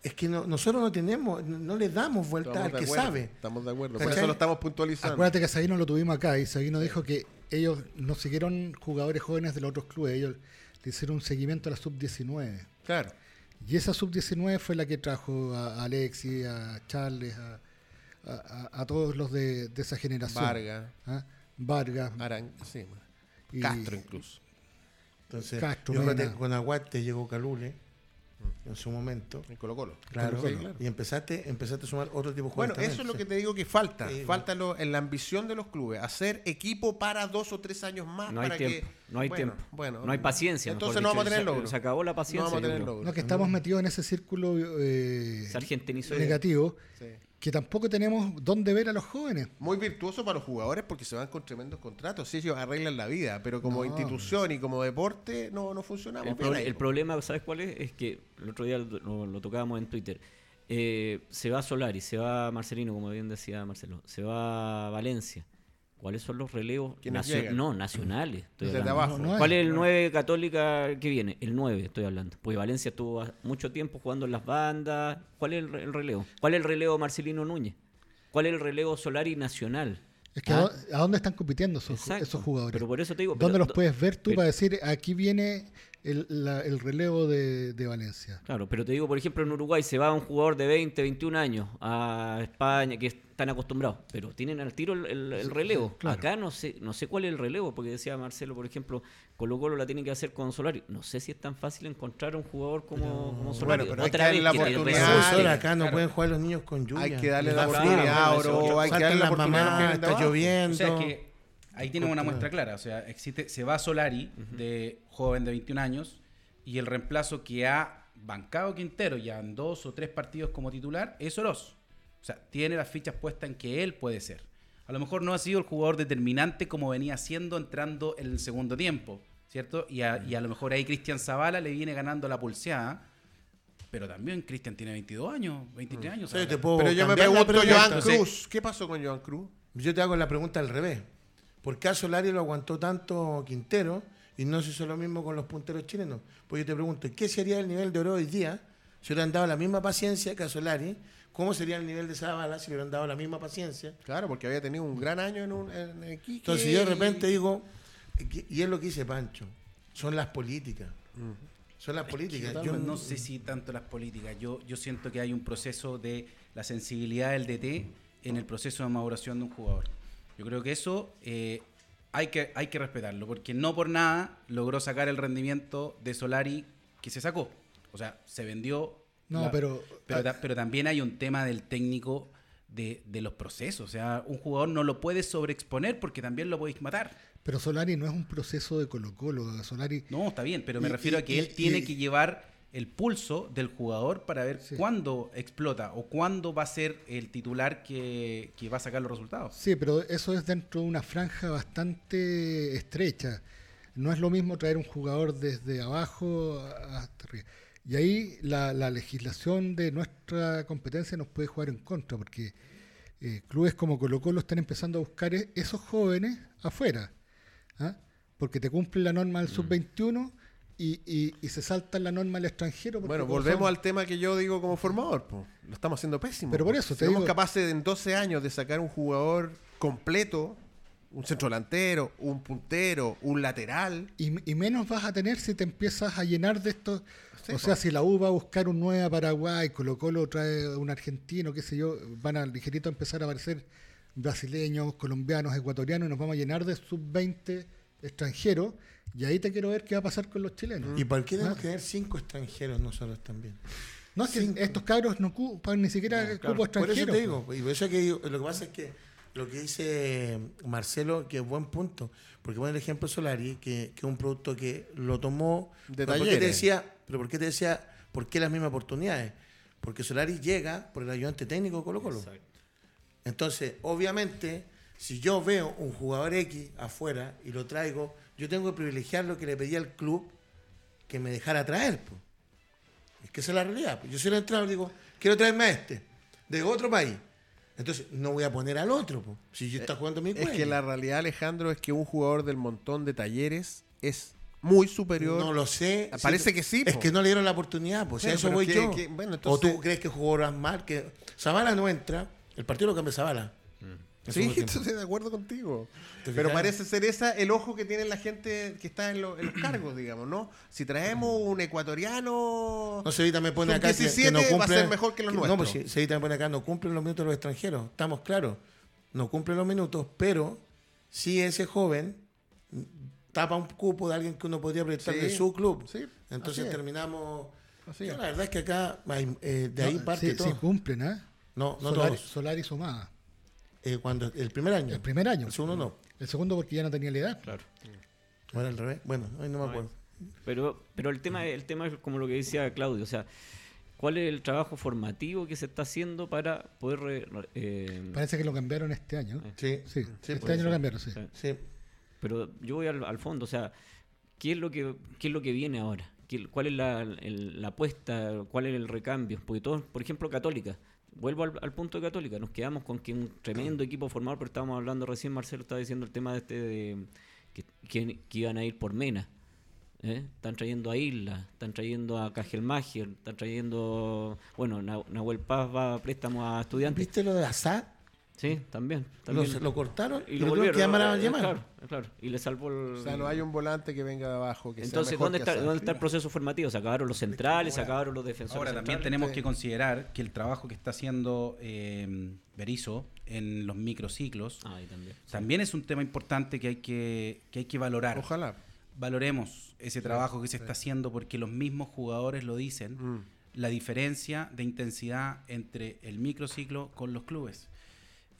Speaker 1: es que no- nosotros no tenemos, no, no le damos vuelta
Speaker 2: Estamos
Speaker 1: al que
Speaker 2: acuerdo,
Speaker 1: sabe.
Speaker 2: Estamos de acuerdo. Por
Speaker 1: ¿Cachai?
Speaker 2: eso lo estamos puntualizando.
Speaker 4: Acuérdate que Sabino lo tuvimos acá y Sabino dijo que ellos no siguieron jugadores jóvenes de los otros clubes, ellos le hicieron un seguimiento a la sub-19.
Speaker 2: Claro.
Speaker 4: Y esa sub-19 fue la que trajo a Alexis, a Charles, a, a- a- a todos los de, de esa generación.
Speaker 2: Vargas,
Speaker 4: ¿Ah? Vargas.
Speaker 2: Aran, sí,
Speaker 4: y-
Speaker 2: Castro incluso.
Speaker 1: Entonces,
Speaker 4: Castro,
Speaker 1: yo creo
Speaker 4: Mena.
Speaker 1: que con Aguat te llegó Calule en su momento.
Speaker 2: En Colo Colo.
Speaker 1: Claro,
Speaker 2: Sí, claro.
Speaker 1: Y empezaste, empezaste a sumar otro tipo de
Speaker 2: Bueno,
Speaker 1: jugadores
Speaker 2: eso es lo que te digo que falta.
Speaker 1: Sí,
Speaker 2: falta lo- en la ambición de los clubes. Hacer equipo para dos o tres años más.
Speaker 3: No hay
Speaker 2: para
Speaker 3: tiempo.
Speaker 2: que,
Speaker 3: No hay
Speaker 2: bueno,
Speaker 3: tiempo.
Speaker 2: Bueno,
Speaker 3: no hay paciencia.
Speaker 2: Entonces no vamos a tener
Speaker 3: Se-
Speaker 2: logro.
Speaker 3: Se acabó la paciencia.
Speaker 2: No vamos a tener logro.
Speaker 4: No, que estamos metidos en ese círculo eh,
Speaker 3: Se argentinizó.
Speaker 4: negativo,
Speaker 2: Sí.
Speaker 4: Que tampoco tenemos dónde ver a los jóvenes.
Speaker 2: Muy virtuoso para los jugadores porque se van con tremendos contratos. Sí, ellos arreglan la vida, pero como
Speaker 4: No.
Speaker 2: institución y como deporte no, no funcionamos
Speaker 3: El, pro- el problema, ¿sabes cuál es? Es que el otro día lo, lo- lo tocábamos en Twitter. Eh, se va Solari, se va Marcelino, como bien decía Marcelo, se va Valencia. ¿Cuáles son los relevos?
Speaker 2: ¿Quiénes
Speaker 3: nacio-
Speaker 2: llegan?
Speaker 3: no, nacionales. estoy
Speaker 2: Desde abajo.
Speaker 4: No, no
Speaker 3: ¿Cuál es el 9 católica que viene? El 9 estoy hablando. Pues Valencia estuvo mucho tiempo jugando en las bandas. ¿Cuál es el, re- el relevo? ¿Cuál es el relevo Marcelino Núñez? ¿Cuál es el relevo Solari nacional?
Speaker 4: Es que
Speaker 3: Ah.
Speaker 4: ¿a dó- ¿a dónde están compitiendo esos, jugadores?
Speaker 3: Pero por eso te digo.
Speaker 4: ¿Dónde
Speaker 3: pero-
Speaker 4: los puedes ver tú
Speaker 3: pero-
Speaker 4: para decir aquí viene el, la- el relevo de, de Valencia?
Speaker 3: Claro, pero te digo, por ejemplo, en Uruguay se va un jugador de 20, 21 años a España, que están acostumbrados, pero tienen al tiro el, el- el relevo.
Speaker 4: claro.
Speaker 3: Acá no sé no sé cuál es el relevo, porque decía Marcelo, por ejemplo, Colo Colo la tienen que hacer con Solari. No sé si es tan fácil encontrar un jugador como, como Solari.
Speaker 2: bueno, pero hay que
Speaker 3: Otra
Speaker 2: darle
Speaker 3: vez
Speaker 2: la oportunidad.
Speaker 1: acá no
Speaker 5: claro.
Speaker 1: pueden jugar los niños con lluvia.
Speaker 2: Hay que darle la oportunidad,
Speaker 3: eso-
Speaker 2: Hay que darle la oportunidad de
Speaker 1: está lloviendo.
Speaker 5: O sea, es que ahí tienen una muestra clara. O sea, existe, se va Solari, de joven de 21 años, y el reemplazo que ha bancado Quintero ya en dos o tres partidos como titular es Oroz. O sea, tiene las fichas puestas en que él puede ser. A lo mejor no ha sido el jugador determinante como venía siendo entrando en el segundo tiempo, ¿cierto? Y a, y a lo mejor ahí Cristian Zavala le viene ganando la pulseada. Pero también Cristian tiene 22 años, 23 años.
Speaker 1: Sí, te puedo
Speaker 2: Pero yo me pregunto. Joan Cruz. ¿Qué pasó con Joan Cruz?
Speaker 1: Yo te hago la pregunta al revés. ¿Por qué a Solari lo aguantó tanto Quintero y no se hizo lo mismo con los punteros chilenos? Pues yo te pregunto, ¿qué sería el nivel de oro hoy día si hubieran dado la misma paciencia que a Solari? ¿Cómo sería el nivel de Zavala si le hubieran dado la misma paciencia?
Speaker 2: Claro, porque había tenido un gran año en, un, en, en Iquique
Speaker 1: Entonces yo de
Speaker 2: y-
Speaker 1: repente digo, y es lo que dice Pancho, son las políticas. Son las políticas. Yo
Speaker 5: Yo no sé si tanto las políticas. Yo, yo siento que hay un proceso de la sensibilidad del DT en el proceso de maduración de un jugador. Yo creo que eso eh, hay, que, hay que respetarlo, porque no por nada logró sacar el rendimiento de Solari que se sacó. O sea, se vendió.
Speaker 4: No, pero-
Speaker 5: Pero, ta- pero también hay un tema del técnico de, de los procesos. O sea, un jugador no lo puedes sobreexponer porque también lo podéis matar.
Speaker 4: Pero Solari no es un proceso de Colo-Colo. Solari
Speaker 5: No, está bien, pero me
Speaker 4: Y-
Speaker 5: refiero
Speaker 4: y-
Speaker 5: a que
Speaker 4: y-
Speaker 5: él tiene que llevar el pulso del jugador para ver
Speaker 4: Sí.
Speaker 5: cuándo explota o cuándo va a ser el titular que, que va a sacar los resultados.
Speaker 4: Sí, pero eso es dentro de una franja bastante estrecha. No es lo mismo traer un jugador desde abajo hasta arriba. Y ahí la, la legislación de nuestra competencia nos puede jugar en contra, porque eh, clubes como Colo Colo están empezando a buscar e- esos jóvenes afuera, ¿ah? porque te cumplen la norma
Speaker 2: Mm.
Speaker 4: del sub-21 y, y- y se saltan la norma al extranjero.
Speaker 2: Bueno, volvemos
Speaker 4: son-
Speaker 2: al tema que yo digo como formador. po. Lo estamos haciendo pésimo.
Speaker 4: Pero por
Speaker 2: po.
Speaker 4: eso te
Speaker 2: somos
Speaker 4: digo-
Speaker 2: capaces en 12 años de sacar un jugador completo, un centro delantero, un puntero, un lateral.
Speaker 4: Y, y menos vas a tener si te empiezas a llenar de estos.
Speaker 2: Sí,
Speaker 4: o
Speaker 2: po.
Speaker 4: sea, si la U va a buscar un 9 a Paraguay, Colo Colo trae un argentino, qué sé yo, van a ligerito empezar a aparecer brasileños, colombianos, ecuatorianos, y nos vamos a llenar de sub-20 extranjeros. Y ahí te quiero ver qué va a pasar con los chilenos.
Speaker 1: ¿Y por qué tenemos
Speaker 4: Ah.
Speaker 1: que tener cinco extranjeros nosotros también?
Speaker 4: No, es que estos cabros no ocupan ni siquiera
Speaker 1: No,
Speaker 4: el
Speaker 1: claro.
Speaker 4: cupo
Speaker 1: Por eso
Speaker 4: extranjero.
Speaker 1: te digo, y por eso que digo, lo que pasa es que lo que dice Marcelo, que es buen punto, porque pone el ejemplo Solari, que, que es un producto que lo tomó
Speaker 2: De
Speaker 1: pero ¿por qué te
Speaker 2: talleres.
Speaker 1: decía, pero por qué te decía, por qué las mismas oportunidades? Porque Solari llega por el ayudante técnico de Colo Colo. Entonces, obviamente, si yo veo un jugador X afuera y lo traigo, yo tengo que privilegiar lo que le pedí al club que me dejara traer. po. Es que esa es la realidad. po. Yo soy el entrenador y digo, quiero traerme a este, de otro país. Entonces, no voy a poner al otro, po, si yo está jugando mi
Speaker 2: Es
Speaker 1: cuello.
Speaker 2: que la realidad, Alejandro, es que un jugador del montón de talleres es muy superior.
Speaker 1: No lo sé.
Speaker 2: Parece que sí,
Speaker 1: Es
Speaker 2: po.
Speaker 1: que no le dieron la oportunidad, pues.
Speaker 2: Bueno,
Speaker 1: a eso voy
Speaker 2: que-
Speaker 1: yo.
Speaker 2: que- bueno,
Speaker 1: O tú crees que jugó mal, que Zavala no entra, el partido lo cambia Zavala.
Speaker 2: Sí, estoy de acuerdo contigo.
Speaker 1: ¿Te
Speaker 2: Pero parece ser esa el ojo que tiene la gente que está en, lo- en los cargos, digamos, ¿no? Si traemos un ecuatoriano...
Speaker 1: No, Sevita me pone acá que, que
Speaker 2: Sub-17
Speaker 1: no
Speaker 2: va a
Speaker 1: cumple.
Speaker 2: ser mejor que los
Speaker 1: No,
Speaker 2: nuestros.
Speaker 1: pues Sevita me pone acá, no cumplen los minutos los extranjeros. Estamos claros. No cumplen los minutos, pero si ese joven mm, tapa un cupo de alguien que uno podría proyectar
Speaker 2: Sí,
Speaker 1: de su club.
Speaker 2: sí,
Speaker 1: Entonces
Speaker 2: así es.
Speaker 1: terminamos.
Speaker 2: Así
Speaker 1: Yo la verdad es que acá hay, eh, de ahí
Speaker 4: No,
Speaker 1: parte
Speaker 4: sí,
Speaker 1: todo.
Speaker 4: sí cumplen, ¿ah?
Speaker 1: No, no
Speaker 4: Solari,
Speaker 1: todos.
Speaker 4: Solari sumada.
Speaker 1: Eh, cuando el primer año.
Speaker 4: El primer año.
Speaker 1: El segundo no.
Speaker 4: El segundo porque ya no tenía la edad.
Speaker 3: Claro.
Speaker 1: ¿O era al revés? Bueno, ahí no me acuerdo.
Speaker 3: Pero, pero el tema, el tema es como lo que decía Claudio, o sea, ¿cuál es el trabajo formativo que se está haciendo para poder re- eh,
Speaker 4: Parece que lo cambiaron este año.
Speaker 1: Sí,
Speaker 4: Sí,
Speaker 1: sí,
Speaker 4: este año lo cambiaron, sí.
Speaker 3: Sí.
Speaker 1: Sí.
Speaker 3: Pero yo voy al, al fondo, o sea, ¿qué es lo que, qué es lo que viene ahora? ¿Qué- ¿Cuál es la, la apuesta? ¿Cuál es el recambio? Porque todos, por ejemplo, Católica. Vuelvo al, punto de Católica. Nos quedamos con que un tremendo equipo formado, pero estábamos hablando recién, Marcelo estaba diciendo el tema de este de que, que- que iban a ir por Mena. ¿eh? Están trayendo a Isla, están trayendo a Cajelmagier, están trayendo. Bueno, Na- Nahuel Paz va a préstamo a estudiantes.
Speaker 1: ¿Viste lo de Assad?
Speaker 3: Sí, también.
Speaker 1: Lo, cortaron y,
Speaker 3: y
Speaker 1: lo
Speaker 3: volvieron.
Speaker 1: que llamar a llamar.
Speaker 3: Claro, claro. Y le salvó el.
Speaker 2: O sea, no hay un volante que venga de abajo. Que sea
Speaker 3: Entonces,
Speaker 2: mejor
Speaker 3: ¿dónde
Speaker 2: que
Speaker 3: está. ¿dónde está el proceso formativo? Se acabaron los centrales, se acabaron los defensores.
Speaker 5: Ahora también
Speaker 3: centrales.
Speaker 5: tenemos que considerar que el trabajo que está haciendo eh, Berizzo en los microciclos
Speaker 3: Ah, también
Speaker 5: es un tema importante que hay que, que hay que valorar.
Speaker 2: Ojalá.
Speaker 5: Valoremos ese trabajo que se está haciendo porque los mismos jugadores lo dicen,
Speaker 2: Mm.
Speaker 5: la diferencia de intensidad entre el microciclo con los clubes.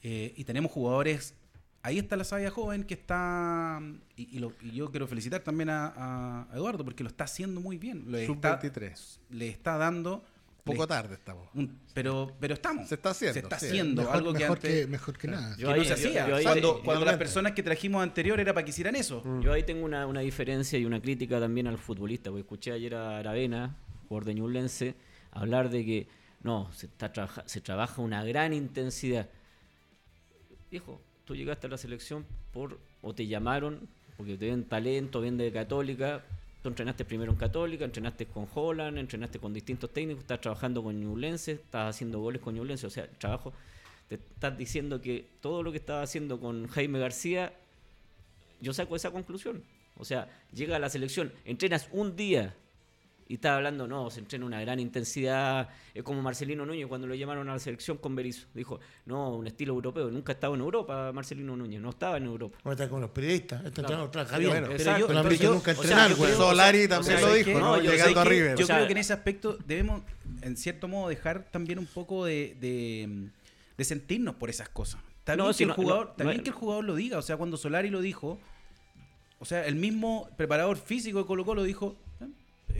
Speaker 5: Eh, y tenemos jugadores, ahí está la sabia joven que está, y, y lo- y yo quiero felicitar también a, a Eduardo porque lo está haciendo muy bien. Le está,
Speaker 2: Sub-23.
Speaker 5: le está dando...
Speaker 2: Poco
Speaker 5: le-
Speaker 2: tarde estamos.
Speaker 5: un- pero, pero estamos.
Speaker 2: Se está haciendo,
Speaker 5: Se está
Speaker 2: sí.
Speaker 5: haciendo.
Speaker 4: Mejor,
Speaker 5: algo que
Speaker 4: mejor
Speaker 5: antes
Speaker 4: que, mejor que nada.
Speaker 3: Yo
Speaker 5: que
Speaker 3: ahí-
Speaker 5: no se
Speaker 3: yo-
Speaker 5: hacía.
Speaker 3: yo
Speaker 5: cuando las personas que trajimos anterior era para que hicieran eso.
Speaker 3: Yo ahí tengo una, una diferencia y una crítica también al futbolista, porque escuché ayer a Aravena, jugador de Ñublense, hablar de que no, se, está trabaja- se trabaja una gran intensidad. Viejo, tú llegaste a la selección por o te llamaron porque te ven talento, ven de Católica. Tú entrenaste primero en Católica, entrenaste con Holland, entrenaste con distintos técnicos, estás trabajando con Ñublense, estás haciendo goles con Ñublense. O sea, trabajo, te estás diciendo que todo lo que estás haciendo con Jaime García yo saco esa conclusión. O sea, llega a la selección, entrenas un día y estás hablando, no, se entrena una gran intensidad. Es como Marcelino Núñez cuando lo llamaron a la selección con Berizzo. Dijo, no, un estilo europeo. Nunca ha estado en Europa Marcelino Núñez, no estaba en Europa.
Speaker 1: Vamos a estar con los periodistas. Este
Speaker 3: Claro.
Speaker 1: bien.
Speaker 2: bueno,
Speaker 1: pero han
Speaker 3: pero yo-
Speaker 1: nunca
Speaker 3: o sea,
Speaker 1: entrenar,
Speaker 3: yo creo-
Speaker 2: Solari
Speaker 3: o sea,
Speaker 2: también
Speaker 3: o
Speaker 2: lo dijo,
Speaker 3: que-
Speaker 2: ¿no?
Speaker 3: yo
Speaker 2: Llegando a
Speaker 3: que-
Speaker 2: River.
Speaker 5: Yo
Speaker 3: O sea,
Speaker 5: creo que en ese aspecto debemos, en cierto modo, dejar también un poco de, de, de sentirnos por esas cosas. Está
Speaker 3: No,
Speaker 5: bien,
Speaker 3: si
Speaker 5: que, el
Speaker 3: no-
Speaker 5: jugador,
Speaker 3: no-
Speaker 5: está
Speaker 3: no-
Speaker 5: bien que el jugador lo diga, o sea, cuando Solari lo dijo, o sea, el mismo preparador físico de Colo Colo dijo, "Eh,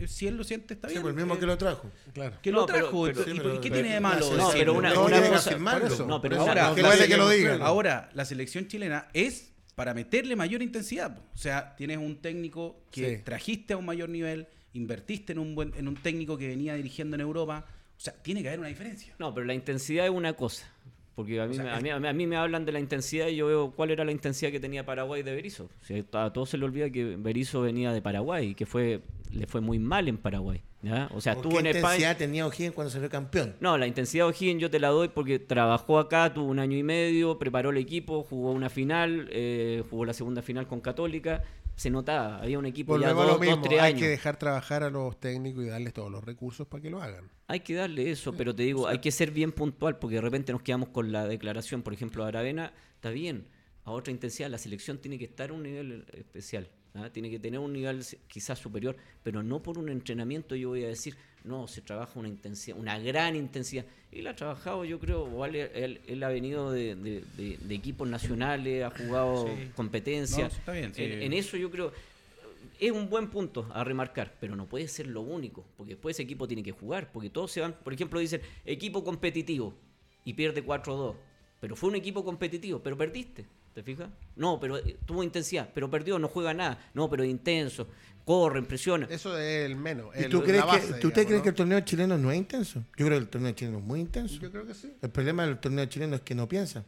Speaker 5: si él lo siente, está
Speaker 1: Sí,
Speaker 5: bien.
Speaker 1: pues el mismo
Speaker 5: eh,
Speaker 1: que lo trajo.
Speaker 2: Claro.
Speaker 5: que lo
Speaker 3: No,
Speaker 5: trajo.
Speaker 3: pero-
Speaker 5: ¿Y,
Speaker 1: sí, pero-
Speaker 5: ¿y qué
Speaker 1: pero-
Speaker 5: tiene de malo?
Speaker 1: no,
Speaker 3: pero una,
Speaker 1: No
Speaker 3: una cosa.
Speaker 2: eso.
Speaker 3: No, pero
Speaker 5: Ahora,
Speaker 2: Que
Speaker 5: la
Speaker 2: vale que
Speaker 5: selección-
Speaker 2: lo digan.
Speaker 5: ahora, la selección chilena es para meterle mayor intensidad. po. O sea, tienes un técnico que
Speaker 2: Sí.
Speaker 5: trajiste a un mayor nivel, invertiste en un buen, en un técnico que venía dirigiendo en Europa. O sea, tiene que haber una diferencia.
Speaker 3: No, pero la intensidad es una cosa. Porque a mí,
Speaker 5: sea,
Speaker 3: me, a, mí, a mí me hablan de la intensidad y yo veo cuál era la intensidad que tenía Paraguay de Berizzo. O sea, a todos se le olvida que Berizzo venía de Paraguay y que fue le fue muy mal en Paraguay. ¿ya? O sea,
Speaker 1: ¿Con
Speaker 3: estuvo
Speaker 1: qué
Speaker 3: en España.
Speaker 1: intensidad tenía O'Higgins cuando salió campeón?
Speaker 3: No, la intensidad de O'Higgins yo te la doy porque trabajó acá, tuvo un año y medio, preparó el equipo, jugó una final, eh, jugó la segunda final con Católica. Se notaba, había un equipo ya
Speaker 2: Volvemos a
Speaker 3: dos,
Speaker 2: lo
Speaker 3: dos,
Speaker 2: mismo.
Speaker 3: tres
Speaker 2: Hay
Speaker 3: años.
Speaker 2: que dejar trabajar a los técnicos y darles todos los recursos para que lo hagan.
Speaker 3: Hay que darle eso, pero te digo, hay que ser bien puntual porque de repente nos quedamos con la declaración, por ejemplo, de Aravena, está bien, a otra intensidad, la selección tiene que estar a un nivel especial, ¿ah? tiene que tener un nivel quizás superior, pero no por un entrenamiento yo voy a decir, no, se trabaja una intensidad, una gran intensidad. Él ha trabajado, yo creo, o él, él- él ha venido de, de- de- de equipos nacionales, ha jugado
Speaker 5: Sí.
Speaker 3: competencia.
Speaker 5: No, está bien, sí.
Speaker 3: En, en eso yo creo, es un buen punto a remarcar, pero no puede ser lo único, porque después ese equipo tiene que jugar, porque todos se van, por ejemplo, dicen equipo competitivo y pierde 4-2, pero fue un equipo competitivo, pero perdiste, ¿te fijas? No, pero eh, tuvo intensidad, pero perdió, no juega nada, no, pero es intenso, corre, presiona.
Speaker 2: Eso es el menos.
Speaker 1: ¿Y
Speaker 2: el-
Speaker 1: tú
Speaker 2: la
Speaker 1: crees
Speaker 2: base,
Speaker 1: que, ¿tú
Speaker 2: digamos,
Speaker 1: crees
Speaker 2: ¿no?
Speaker 1: que el torneo chileno no es intenso? Yo creo que el torneo chileno es muy intenso.
Speaker 2: Yo creo que sí.
Speaker 1: El problema del torneo chileno es que no piensa.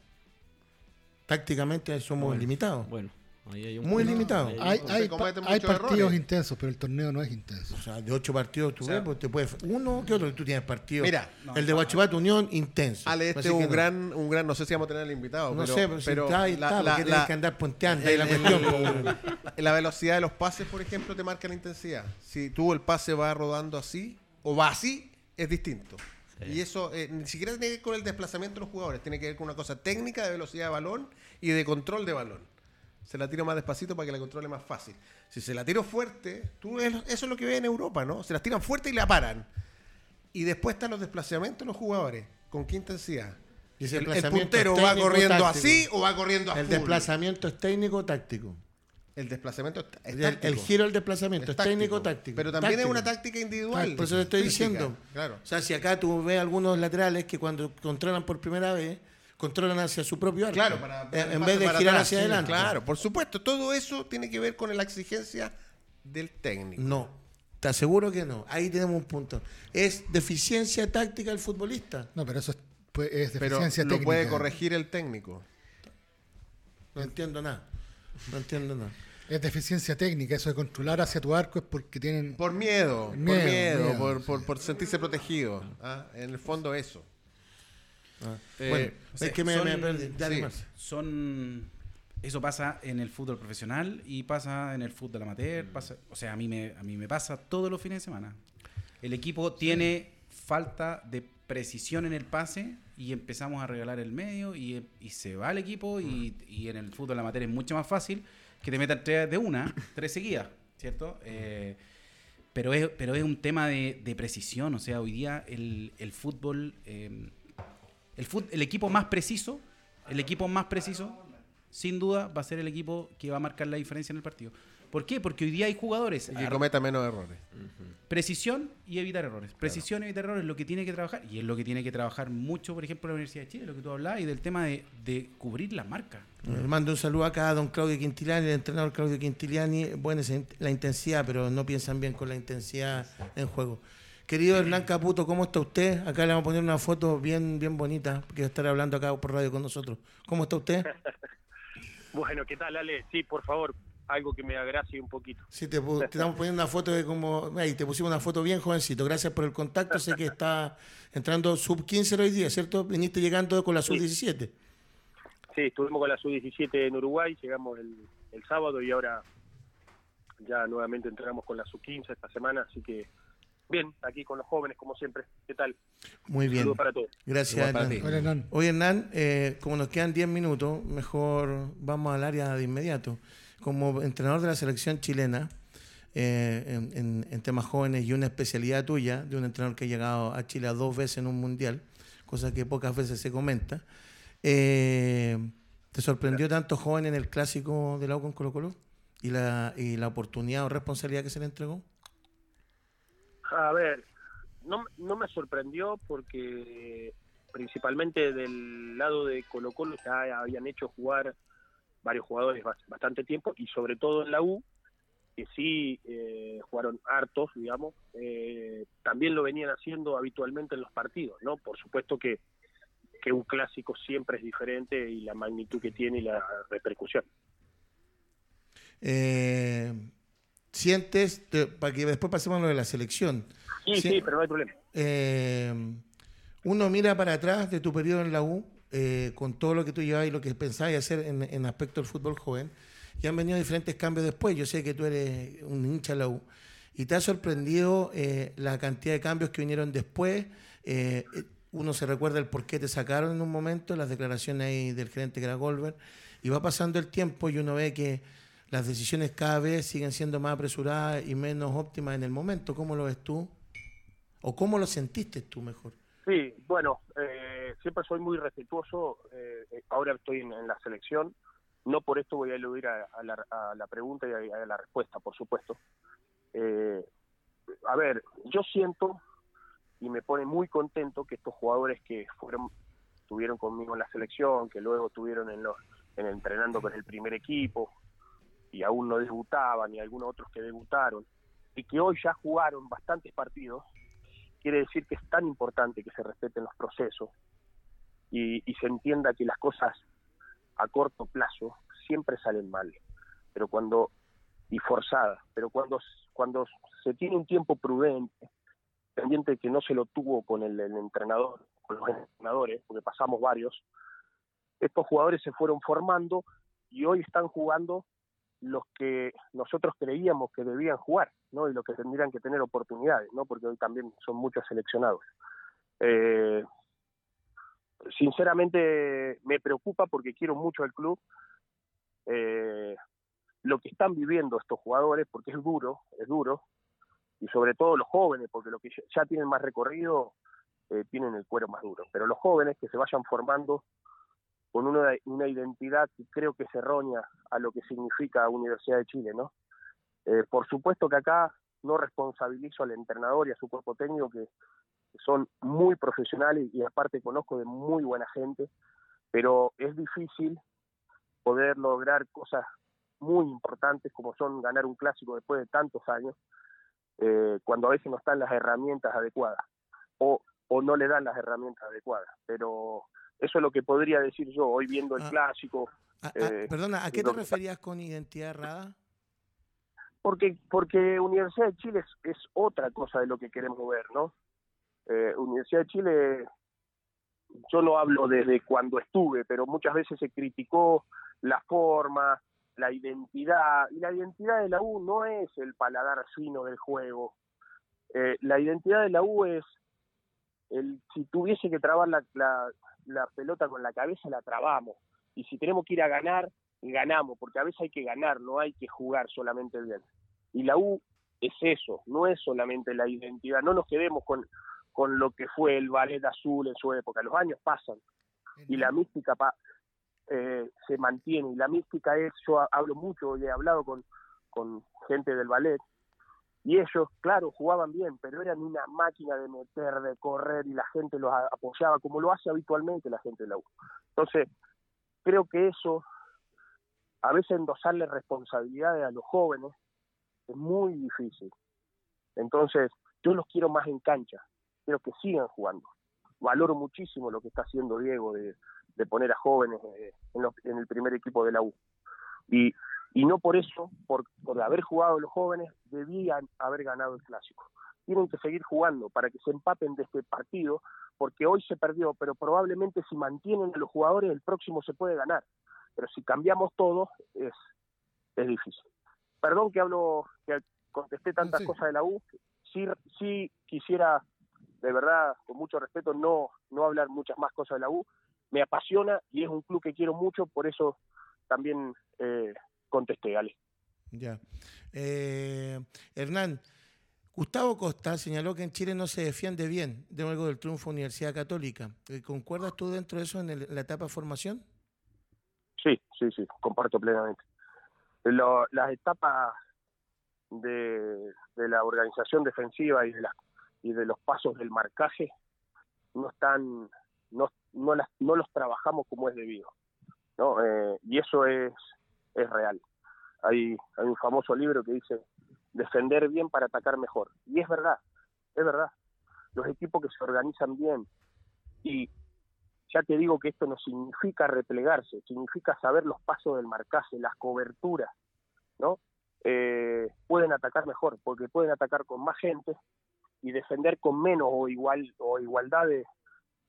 Speaker 1: Tácticamente somos limitados.
Speaker 3: Bueno,
Speaker 1: Muy
Speaker 3: punto.
Speaker 1: limitado.
Speaker 4: Hay,
Speaker 2: se
Speaker 4: hay, hay partidos
Speaker 2: errores.
Speaker 4: intensos, pero el torneo no es intenso.
Speaker 1: O sea, de ocho partidos tú
Speaker 2: O sea,
Speaker 1: ves, pues te puedes. Uno que otro, tú tienes partidos.
Speaker 2: Mira,
Speaker 1: el de Guachipato Unión, intenso.
Speaker 2: Ale, este es un
Speaker 1: no.
Speaker 2: gran, un gran, no sé si vamos a tener al invitado,
Speaker 1: No
Speaker 2: pero,
Speaker 1: sé, pero, si
Speaker 2: pero
Speaker 1: está ahí,
Speaker 2: la-
Speaker 1: está,
Speaker 2: la- la-
Speaker 1: tienes que andar ponteando ahí la
Speaker 2: el-
Speaker 1: cuestión.
Speaker 2: el-
Speaker 1: pues.
Speaker 2: la velocidad de los pases, por ejemplo, te marca la intensidad. Si tú el pase va rodando así o va así, es distinto. Y eso eh, ni siquiera tiene que ver con el desplazamiento de los jugadores, tiene que ver con una cosa técnica de velocidad de balón y de control de balón. Se la tiro más despacito para que la controle más fácil. Si se la tiro fuerte, tú es- eso es lo que ves en Europa, ¿no? Se las tiran fuerte y la paran. Y después están los desplazamientos de los jugadores. ¿Con qué intensidad?
Speaker 1: Y ese
Speaker 2: El, puntero va corriendo
Speaker 1: táctico.
Speaker 2: así o va corriendo a
Speaker 1: El
Speaker 2: full?
Speaker 1: desplazamiento es técnico o táctico.
Speaker 2: El desplazamiento es
Speaker 1: El, giro del desplazamiento es, técnico o táctico.
Speaker 2: Pero también
Speaker 1: Táctico.
Speaker 2: es una táctica individual.
Speaker 1: Ah, Por eso te estoy
Speaker 2: física,
Speaker 1: diciendo.
Speaker 2: Claro.
Speaker 1: O sea, si acá tú ves algunos laterales que cuando controlan por primera vez, controlan hacia su propio arco.
Speaker 2: Claro, para,
Speaker 1: En-
Speaker 2: para-
Speaker 1: en
Speaker 2: pase
Speaker 1: vez de
Speaker 2: para
Speaker 1: girar
Speaker 2: atrás,
Speaker 1: hacia
Speaker 2: sí,
Speaker 1: adelante.
Speaker 2: Claro, por supuesto. Todo eso tiene que ver con la exigencia del técnico.
Speaker 1: No, te aseguro que no. Ahí tenemos un punto. Es deficiencia táctica del futbolista.
Speaker 4: No, pero eso es, pues, es
Speaker 2: pero
Speaker 4: deficiencia
Speaker 2: lo
Speaker 4: técnica.
Speaker 2: puede corregir el técnico.
Speaker 1: No entiendo nada. No entiendo nada.
Speaker 4: Es deficiencia técnica. Eso de controlar hacia tu arco es porque tienen.
Speaker 2: Por miedo, por
Speaker 4: Miedo,
Speaker 2: miedo,
Speaker 4: miedo,
Speaker 2: por,
Speaker 4: sí.
Speaker 2: por- por sentirse protegido. ¿ah? En el fondo eso.
Speaker 1: Ah,
Speaker 2: Eh,
Speaker 1: bueno, es que me,
Speaker 5: son-
Speaker 1: me perdí. Dale,
Speaker 2: sí.
Speaker 5: Son eso pasa en el fútbol profesional y pasa en el fútbol amateur pasa o sea a mí me a mí me pasa todos los fines de semana. El equipo tiene falta de precisión en el pase y empezamos a regalar el medio y, y se va el equipo y, y en el fútbol amateur es mucho más fácil que te metan tres de una <laughs> tres seguidas cierto Eh, pero es, pero es un tema de, de precisión o sea hoy día el, el fútbol eh, el, fut- el equipo más preciso, el equipo más preciso, sin duda, va a ser el equipo que va a marcar la diferencia en el partido. ¿Por qué? Porque hoy día hay jugadores.
Speaker 2: Y que cometa menos errores.
Speaker 5: Precisión y evitar errores. Precisión y evitar errores es lo que tiene que trabajar. Y es lo que tiene que trabajar mucho, por ejemplo, la Universidad de Chile, lo que tú hablabas, y del tema de, de cubrir la marca.
Speaker 1: Le mando un saludo acá a don Claudio Quintiliani, el entrenador Claudio Quintiliani. Buena esa- la intensidad, pero no piensan bien con la intensidad en juego. Querido Hernán Caputo, ¿cómo está usted? Acá le vamos a poner una foto bien, bien bonita, que va a estar hablando acá por radio con nosotros. ¿Cómo está usted? <laughs>
Speaker 6: Bueno, ¿qué tal, Ale? Sí, por favor, algo que me agracie un poquito.
Speaker 1: Sí, te, te estamos poniendo una foto de como... Ahí, te pusimos una foto bien jovencito. Gracias por el contacto. Sé que está entrando sub 15 hoy día, ¿cierto? Viniste llegando con la sub 17.
Speaker 6: Sí, estuvimos con la sub-17 en Uruguay, llegamos el, el sábado y ahora ya nuevamente entrenamos con la sub-15 esta semana, así que bien, aquí con los jóvenes como siempre. ¿Qué tal?
Speaker 1: Muy bien.
Speaker 6: Saludos para todos.
Speaker 1: Gracias,
Speaker 2: para
Speaker 1: Hernán.
Speaker 2: ti.
Speaker 4: Hola, Hernán.
Speaker 1: Oye, Hernán, eh, como nos quedan 10 minutos, mejor vamos al área de inmediato. Como entrenador de la selección chilena, eh, en, en- en temas jóvenes y una especialidad tuya, de un entrenador que ha llegado a Chile a dos veces en un mundial, cosa que pocas veces se comenta. Eh, ¿Te sorprendió tanto joven en el clásico de la U con Colo Colo? ¿Y la, ¿Y la oportunidad o responsabilidad que se le entregó?
Speaker 6: A ver, no, no me sorprendió porque principalmente del lado de Colo Colo ya habían hecho jugar varios jugadores bastante tiempo y sobre todo en la U, que sí eh, jugaron hartos, digamos, eh, también lo venían haciendo habitualmente en los partidos, ¿no? Por supuesto que, que un clásico siempre es diferente y la magnitud que tiene y la repercusión.
Speaker 1: Eh, ¿Sientes, para que después pasemos a lo de la selección?
Speaker 6: Sí, sí, pero no hay problema.
Speaker 1: Eh, uno mira para atrás de tu periodo en la U, eh, con todo lo que tú llevas y lo que pensabas hacer en, en, aspecto del fútbol joven, y han venido diferentes cambios después. Yo sé que tú eres un hincha de la U, y te ha sorprendido eh, la cantidad de cambios que vinieron después. Uno se recuerda el por qué te sacaron en un momento, las declaraciones ahí del gerente que era Goldberg, y va pasando el tiempo y uno ve que las decisiones cada vez siguen siendo más apresuradas y menos óptimas en el momento. ¿Cómo lo ves tú? ¿O cómo lo sentiste tú mejor?
Speaker 6: Sí, bueno, eh, siempre soy muy respetuoso. Eh, ahora estoy en, la selección. No por esto voy a eludir a, la, pregunta y a, la respuesta, por supuesto. Eh, a ver, yo siento y me pone muy contento que estos jugadores que fueron estuvieron conmigo en la selección, que luego estuvieron en los en entrenando con el primer equipo y aún no debutaban y algunos otros que debutaron y que hoy ya jugaron bastantes partidos quiere decir que es tan importante que se respeten los procesos y, se entienda que las cosas a corto plazo siempre salen mal, pero cuando y forzadas, pero cuando cuando se tiene un tiempo prudente, pendiente que no se lo tuvo con el, el entrenador, con los entrenadores, porque pasamos varios, estos jugadores se fueron formando y hoy están jugando los que nosotros creíamos que debían jugar, ¿no? Y los que tendrían que tener oportunidades, ¿no? Porque hoy también son muchos seleccionados. Eh, sinceramente me preocupa porque quiero mucho al club. Eh, lo que están viviendo estos jugadores, porque es duro, es duro, y sobre todo los jóvenes, porque los que ya tienen más recorrido eh, tienen el cuero más duro, pero los jóvenes que se vayan formando con una, una identidad que creo que es errónea a lo que significa Universidad de Chile, ¿no? Eh, por supuesto que acá no responsabilizo al entrenador y a su cuerpo técnico que, son muy profesionales y aparte conozco de muy buena gente, pero es difícil poder lograr cosas muy importantes como son ganar un clásico después de tantos años, eh, cuando a veces no están las herramientas adecuadas o, o no le dan las herramientas adecuadas. Pero eso es lo que podría decir yo hoy viendo el ah, clásico.
Speaker 1: Ah, ah, eh, perdona, ¿a qué te referías con identidad errada?
Speaker 6: Porque, porque Universidad de Chile es, otra cosa de lo que queremos ver, ¿no? Eh, Universidad de Chile, yo no hablo desde cuando estuve, pero muchas veces se criticó la forma, la identidad, y la identidad de la U no es el paladar fino del juego. Eh, la identidad de la U es el, si tuviese que trabar la, la pelota con la cabeza la trabamos. Y si tenemos que ir a ganar, ganamos, porque a veces hay que ganar, no hay que jugar solamente bien. Y la U es eso, no es solamente la identidad, no nos quedemos con, con lo que fue el ballet azul en su época, los años pasan y la mística eh, se mantiene, y la mística es, yo hablo mucho y he hablado con, con gente del ballet, y ellos, claro, jugaban bien, pero eran una máquina de meter, de correr y la gente los apoyaba, como lo hace habitualmente la gente de la U. Entonces, creo que eso, a veces endosarle responsabilidades a los jóvenes, es muy difícil. Entonces, yo los quiero más en cancha, quiero que sigan jugando. Valoro muchísimo lo que está haciendo Diego de, poner a jóvenes eh, en, en el primer equipo de la U. Y y no por eso, por, haber jugado los jóvenes, debían haber ganado el clásico. Tienen que seguir jugando para que se empapen de este partido, porque hoy se perdió, pero probablemente si mantienen a los jugadores, el próximo se puede ganar. Pero si cambiamos todo, es, es difícil. Perdón que hablo, que contesté tantas cosas de la U. Sí, sí quisiera, de verdad, con mucho respeto, no, no hablar muchas más cosas de la U. Me apasiona y es un club que quiero mucho, por eso también eh, contesté, Ale.
Speaker 1: Ya. Eh, Hernán, Gustavo Costa señaló que en Chile no se defiende bien de algo del triunfo Universidad Católica. Eh, ¿Concuerdas tú dentro de eso en, el- la etapa de formación?
Speaker 6: Sí, sí, sí, comparto plenamente. Lo- las etapas de, de la organización defensiva y de, las y de los pasos del marcaje no están, no, no, las, no los trabajamos como es debido, ¿no? Eh, y eso es, es real. Hay, hay un famoso libro que dice defender bien para atacar mejor. Y es verdad, es verdad. Los equipos que se organizan bien y ya te digo que esto no significa replegarse, significa saber los pasos del marcaje, las coberturas, ¿no? Eh, pueden atacar mejor, porque pueden atacar con más gente y defender con menos o igual o igualdad de,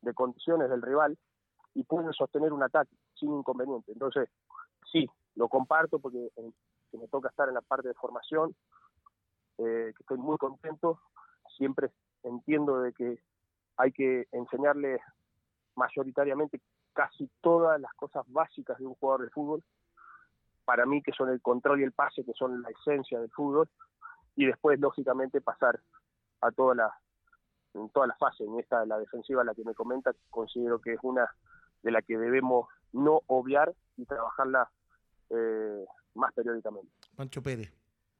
Speaker 6: de condiciones del rival y pueden sostener un ataque sin inconveniente. Entonces, sí, lo comparto porque eh, me toca estar en la parte de formación, eh, que estoy muy contento, siempre entiendo de que hay que enseñarle mayoritariamente casi todas las cosas básicas de un jugador de fútbol, para mí que son el control y el pase, que son la esencia del fútbol, y después, lógicamente, pasar a toda la, en todas las fases. En esta, la defensiva, la que me comenta, considero que es una de la que debemos no obviar y trabajarla eh, más periódicamente.
Speaker 1: Pancho Pérez.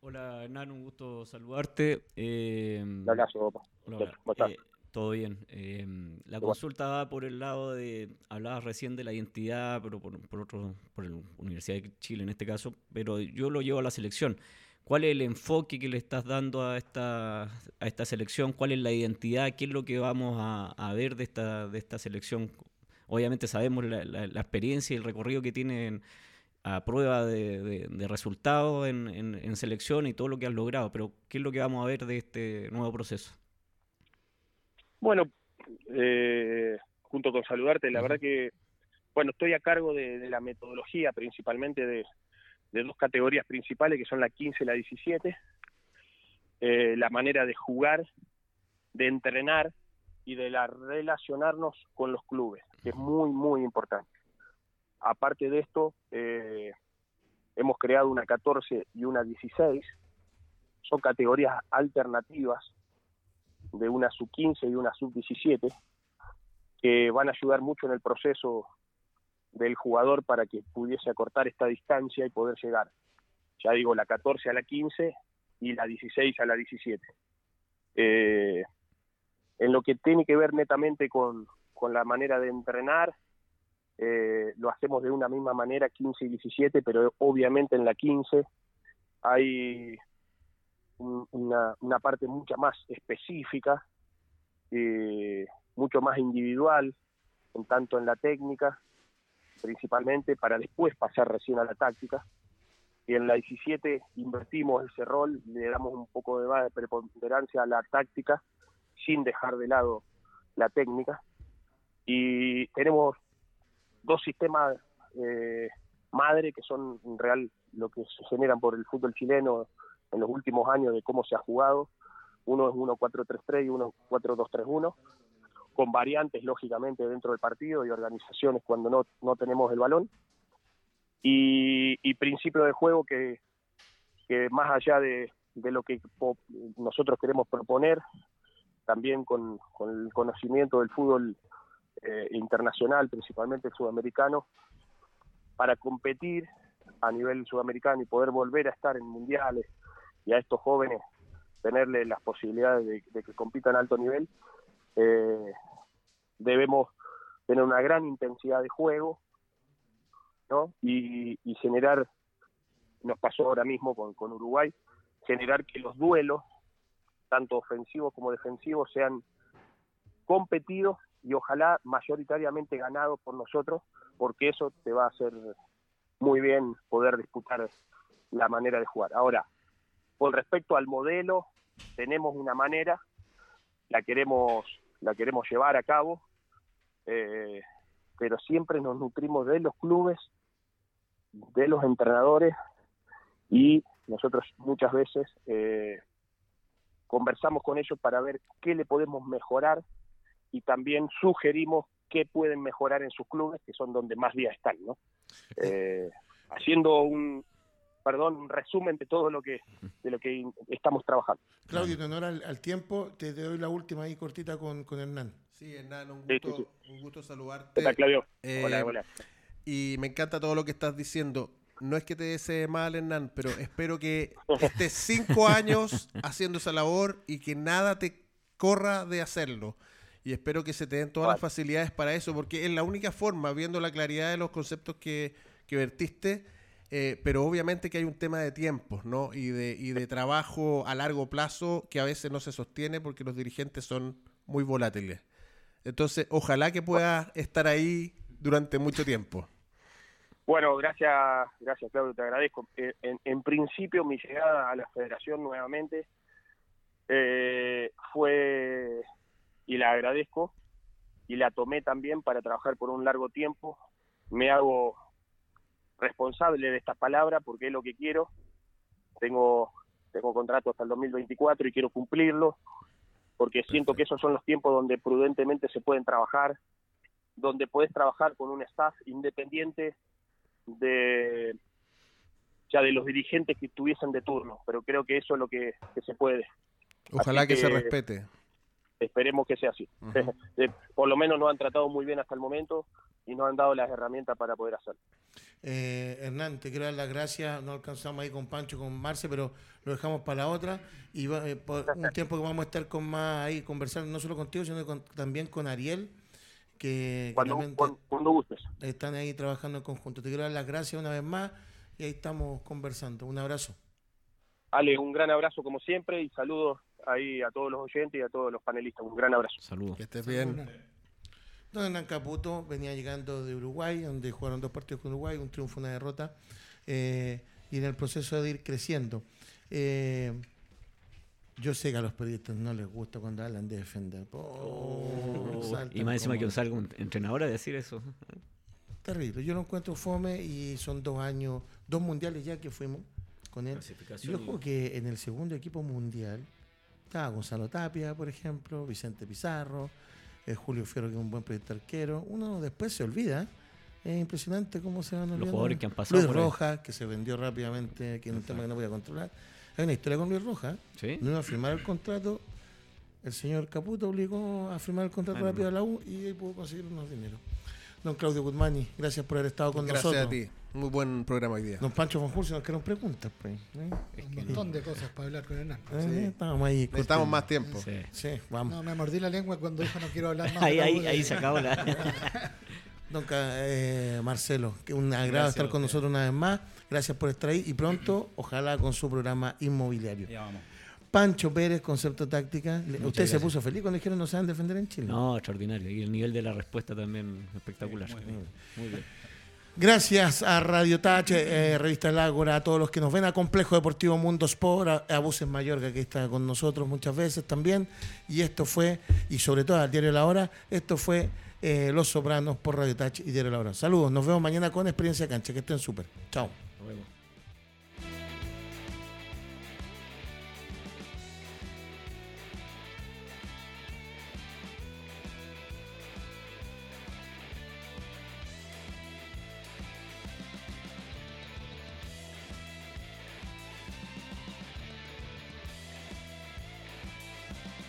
Speaker 3: Hola Hernán, un gusto saludarte. Eh,
Speaker 6: Un abrazo, papá.
Speaker 3: Hola,
Speaker 6: ¿Cómo
Speaker 3: hola.
Speaker 6: estás?
Speaker 3: Eh, todo bien. Eh, la consulta va por el lado de, hablabas recién de la identidad, pero por, por otro, por la Universidad de Chile en este caso, pero yo lo llevo a la selección. ¿Cuál es el enfoque que le estás dando a esta, a esta selección? ¿Cuál es la identidad? ¿Qué es lo que vamos a, a ver de esta, de esta selección? Obviamente sabemos la, la- la experiencia y el recorrido que tienen a prueba de, de- de resultados en, en- en selección y todo lo que han logrado, pero ¿qué es lo que vamos a ver de este nuevo proceso?
Speaker 6: Bueno, eh, junto con saludarte, la verdad que, bueno, estoy a cargo de, de la metodología principalmente de, de dos categorías principales que son la 15 y la 17, eh, la manera de jugar, de entrenar y de la relacionarnos con los clubes, que es muy, muy importante. Aparte de esto, eh, hemos creado una 14 y una 16, son categorías alternativas de una sub-15 y una sub-17 que van a ayudar mucho en el proceso del jugador para que pudiese acortar esta distancia y poder llegar. Ya digo, la 14 a la 15 y la 16 a la 17. Eh, en lo que tiene que ver netamente con la manera de entrenar, eh, lo hacemos de una misma manera 15 y 17, pero obviamente en la 15 hay un- una, una parte mucha más específica, eh, mucho más individual, en tanto en la técnica, principalmente, para después pasar recién a la táctica. Y en la 17 invertimos ese rol, le damos un poco de más de preponderancia a la táctica, sin dejar de lado la técnica. Y tenemos dos sistemas eh, madre que son en real lo que se generan por el fútbol chileno en los últimos años de cómo se ha jugado. Uno es 1-4-3-3 y uno 4-2-3-1, con variantes, lógicamente, dentro del partido y organizaciones cuando no, no tenemos el balón. Y, y principio de juego que, que más allá de, de lo que nosotros queremos proponer, también con, con el conocimiento del fútbol eh, internacional, principalmente el sudamericano, para competir a nivel sudamericano y poder volver a estar en mundiales y a estos jóvenes tenerle las posibilidades de, de que compitan a alto nivel, eh, debemos tener una gran intensidad de juego ¿no? y, generar, nos pasó ahora mismo con, con Uruguay, generar que los duelos, tanto ofensivos como defensivos, sean competidos y ojalá mayoritariamente ganados por nosotros, porque eso te va a hacer muy bien poder disputar la manera de jugar. Ahora, con respecto al modelo, tenemos una manera, la queremos, la queremos llevar a cabo, eh, pero siempre nos nutrimos de los clubes, de los entrenadores y nosotros muchas veces eh, conversamos con ellos para ver qué le podemos mejorar y también sugerimos qué pueden mejorar en sus clubes, que son donde más días están, ¿no? Eh, haciendo un, perdón, un resumen de todo lo que de lo que estamos trabajando.
Speaker 1: Claudio, en honor al, al tiempo, te doy la última ahí cortita con, con Hernán.
Speaker 2: Sí, Hernán, un
Speaker 6: Sí,
Speaker 2: gusto,
Speaker 6: sí,
Speaker 2: un gusto saludarte.
Speaker 6: ¿Qué tal, Claudio?
Speaker 2: Eh,
Speaker 6: hola, hola.
Speaker 2: Y me encanta todo lo que estás diciendo. No es que te desee mal, Hernán, pero espero que estés cinco <laughs> años haciendo esa labor y que nada te corra de hacerlo. Y espero que se te den todas las facilidades para eso, porque es la única forma, viendo la claridad de los conceptos que, que vertiste, eh, pero obviamente que hay un tema de tiempos, ¿no? Y de, y de trabajo a largo plazo que a veces no se sostiene porque los dirigentes son muy volátiles. Entonces, ojalá que puedas estar ahí durante mucho tiempo.
Speaker 6: Bueno, gracias, gracias Claudio, te agradezco. Eh, En, en principio mi llegada a la federación nuevamente eh, fue, y la agradezco, y la tomé también para trabajar por un largo tiempo. Me hago responsable de esta palabra porque es lo que quiero. Tengo, tengo contrato hasta el 2024 y quiero cumplirlo porque siento que esos son los tiempos donde prudentemente se pueden trabajar, donde puedes trabajar con un staff independiente de ya de los dirigentes que estuviesen de turno, pero creo que eso es lo que, que se puede.
Speaker 2: Ojalá que, se respete.
Speaker 6: Esperemos que sea así. <laughs> Eh, Por lo menos nos han tratado muy bien hasta el momento y nos han dado las herramientas para poder hacerlo.
Speaker 1: Eh, Hernán, te quiero dar las gracias. No alcanzamos ahí con Pancho, con Marce, pero lo dejamos para la otra. Y va- eh, por un tiempo que vamos a estar con más ahí, conversando no solo contigo, sino con- también con Ariel, que,
Speaker 6: cuando gustes.
Speaker 1: están ahí trabajando en conjunto. Te quiero dar las gracias una vez más y ahí estamos conversando. Un abrazo.
Speaker 6: Ale, un gran abrazo como siempre y saludos ahí a todos los oyentes y a todos los panelistas. Un gran abrazo.
Speaker 3: Saludos.
Speaker 2: Que estés bien.
Speaker 1: Don Hernán Caputo venía llegando de Uruguay, donde jugaron dos partidos con Uruguay, un triunfo, una derrota, eh, y en el proceso de ir creciendo. Eh, yo sé que a los periodistas no les gusta cuando hablan de defender. Oh, saltan
Speaker 3: y más encima
Speaker 1: como-
Speaker 3: que salga un entrenador a decir eso.
Speaker 1: Terrible. Yo lo encuentro fome y son dos años, dos mundiales ya que fuimos con él. Yo creo que en el segundo equipo mundial estaba Gonzalo Tapia, por ejemplo, Vicente Pizarro, eh, Julio Fierro, que es un buen periodista arquero. Uno después se olvida. Es impresionante cómo se van olvidando.
Speaker 3: jugadores que han pasado
Speaker 1: Luis. Rojas, que se vendió rápidamente, que es un tema que no voy a controlar. Hay una historia con Luis Rojas.
Speaker 3: ¿Sí?
Speaker 1: No iba a firmar el contrato. El señor Caputo obligó a firmar el contrato rápido a la U y ahí pudo conseguir unos dineros. Don Claudio Guzmani, gracias por haber estado con
Speaker 2: Gracias
Speaker 1: nosotros.
Speaker 2: a ti. Muy buen programa hoy día.
Speaker 1: Don Pancho Von Hulsen, nos quedaron preguntas. Pues, ¿eh?
Speaker 4: Un montón de cosas para hablar con Hernán.
Speaker 1: Eh, Estábamos ahí.
Speaker 2: Necesitamos
Speaker 1: cortitos.
Speaker 2: más tiempo.
Speaker 3: Sí.
Speaker 1: Sí, vamos.
Speaker 4: No, me mordí la lengua cuando dijo no quiero hablar más.
Speaker 3: Ahí, ahí, ahí se acabó la. <laughs>
Speaker 1: Don eh, Marcelo, que un agrado
Speaker 5: Gracias
Speaker 1: estar con nosotros una vez más. Gracias por estar ahí y pronto, <clears throat> ojalá con su programa inmobiliario.
Speaker 5: Ya vamos.
Speaker 1: Pancho Pérez, Concepto Táctica.
Speaker 3: Muchas
Speaker 1: Usted se puso feliz cuando dijeron no saben defender en Chile.
Speaker 3: No, extraordinario. Y el nivel de la respuesta también espectacular.
Speaker 5: Muy bien.
Speaker 3: Muy bien.
Speaker 1: Gracias a Radio Touch, eh, Revista El Ágora, a todos los que nos ven, a Complejo Deportivo Mundo Sport, a, a Mayorga, que está con nosotros muchas veces también. Y esto fue, y sobre todo al Diario La Hora, esto fue eh, Los Sopranos por Radio Touch y Diario La Hora. Saludos, nos vemos mañana con Experiencia Cancha, que estén súper. Chao.
Speaker 3: Nos vemos.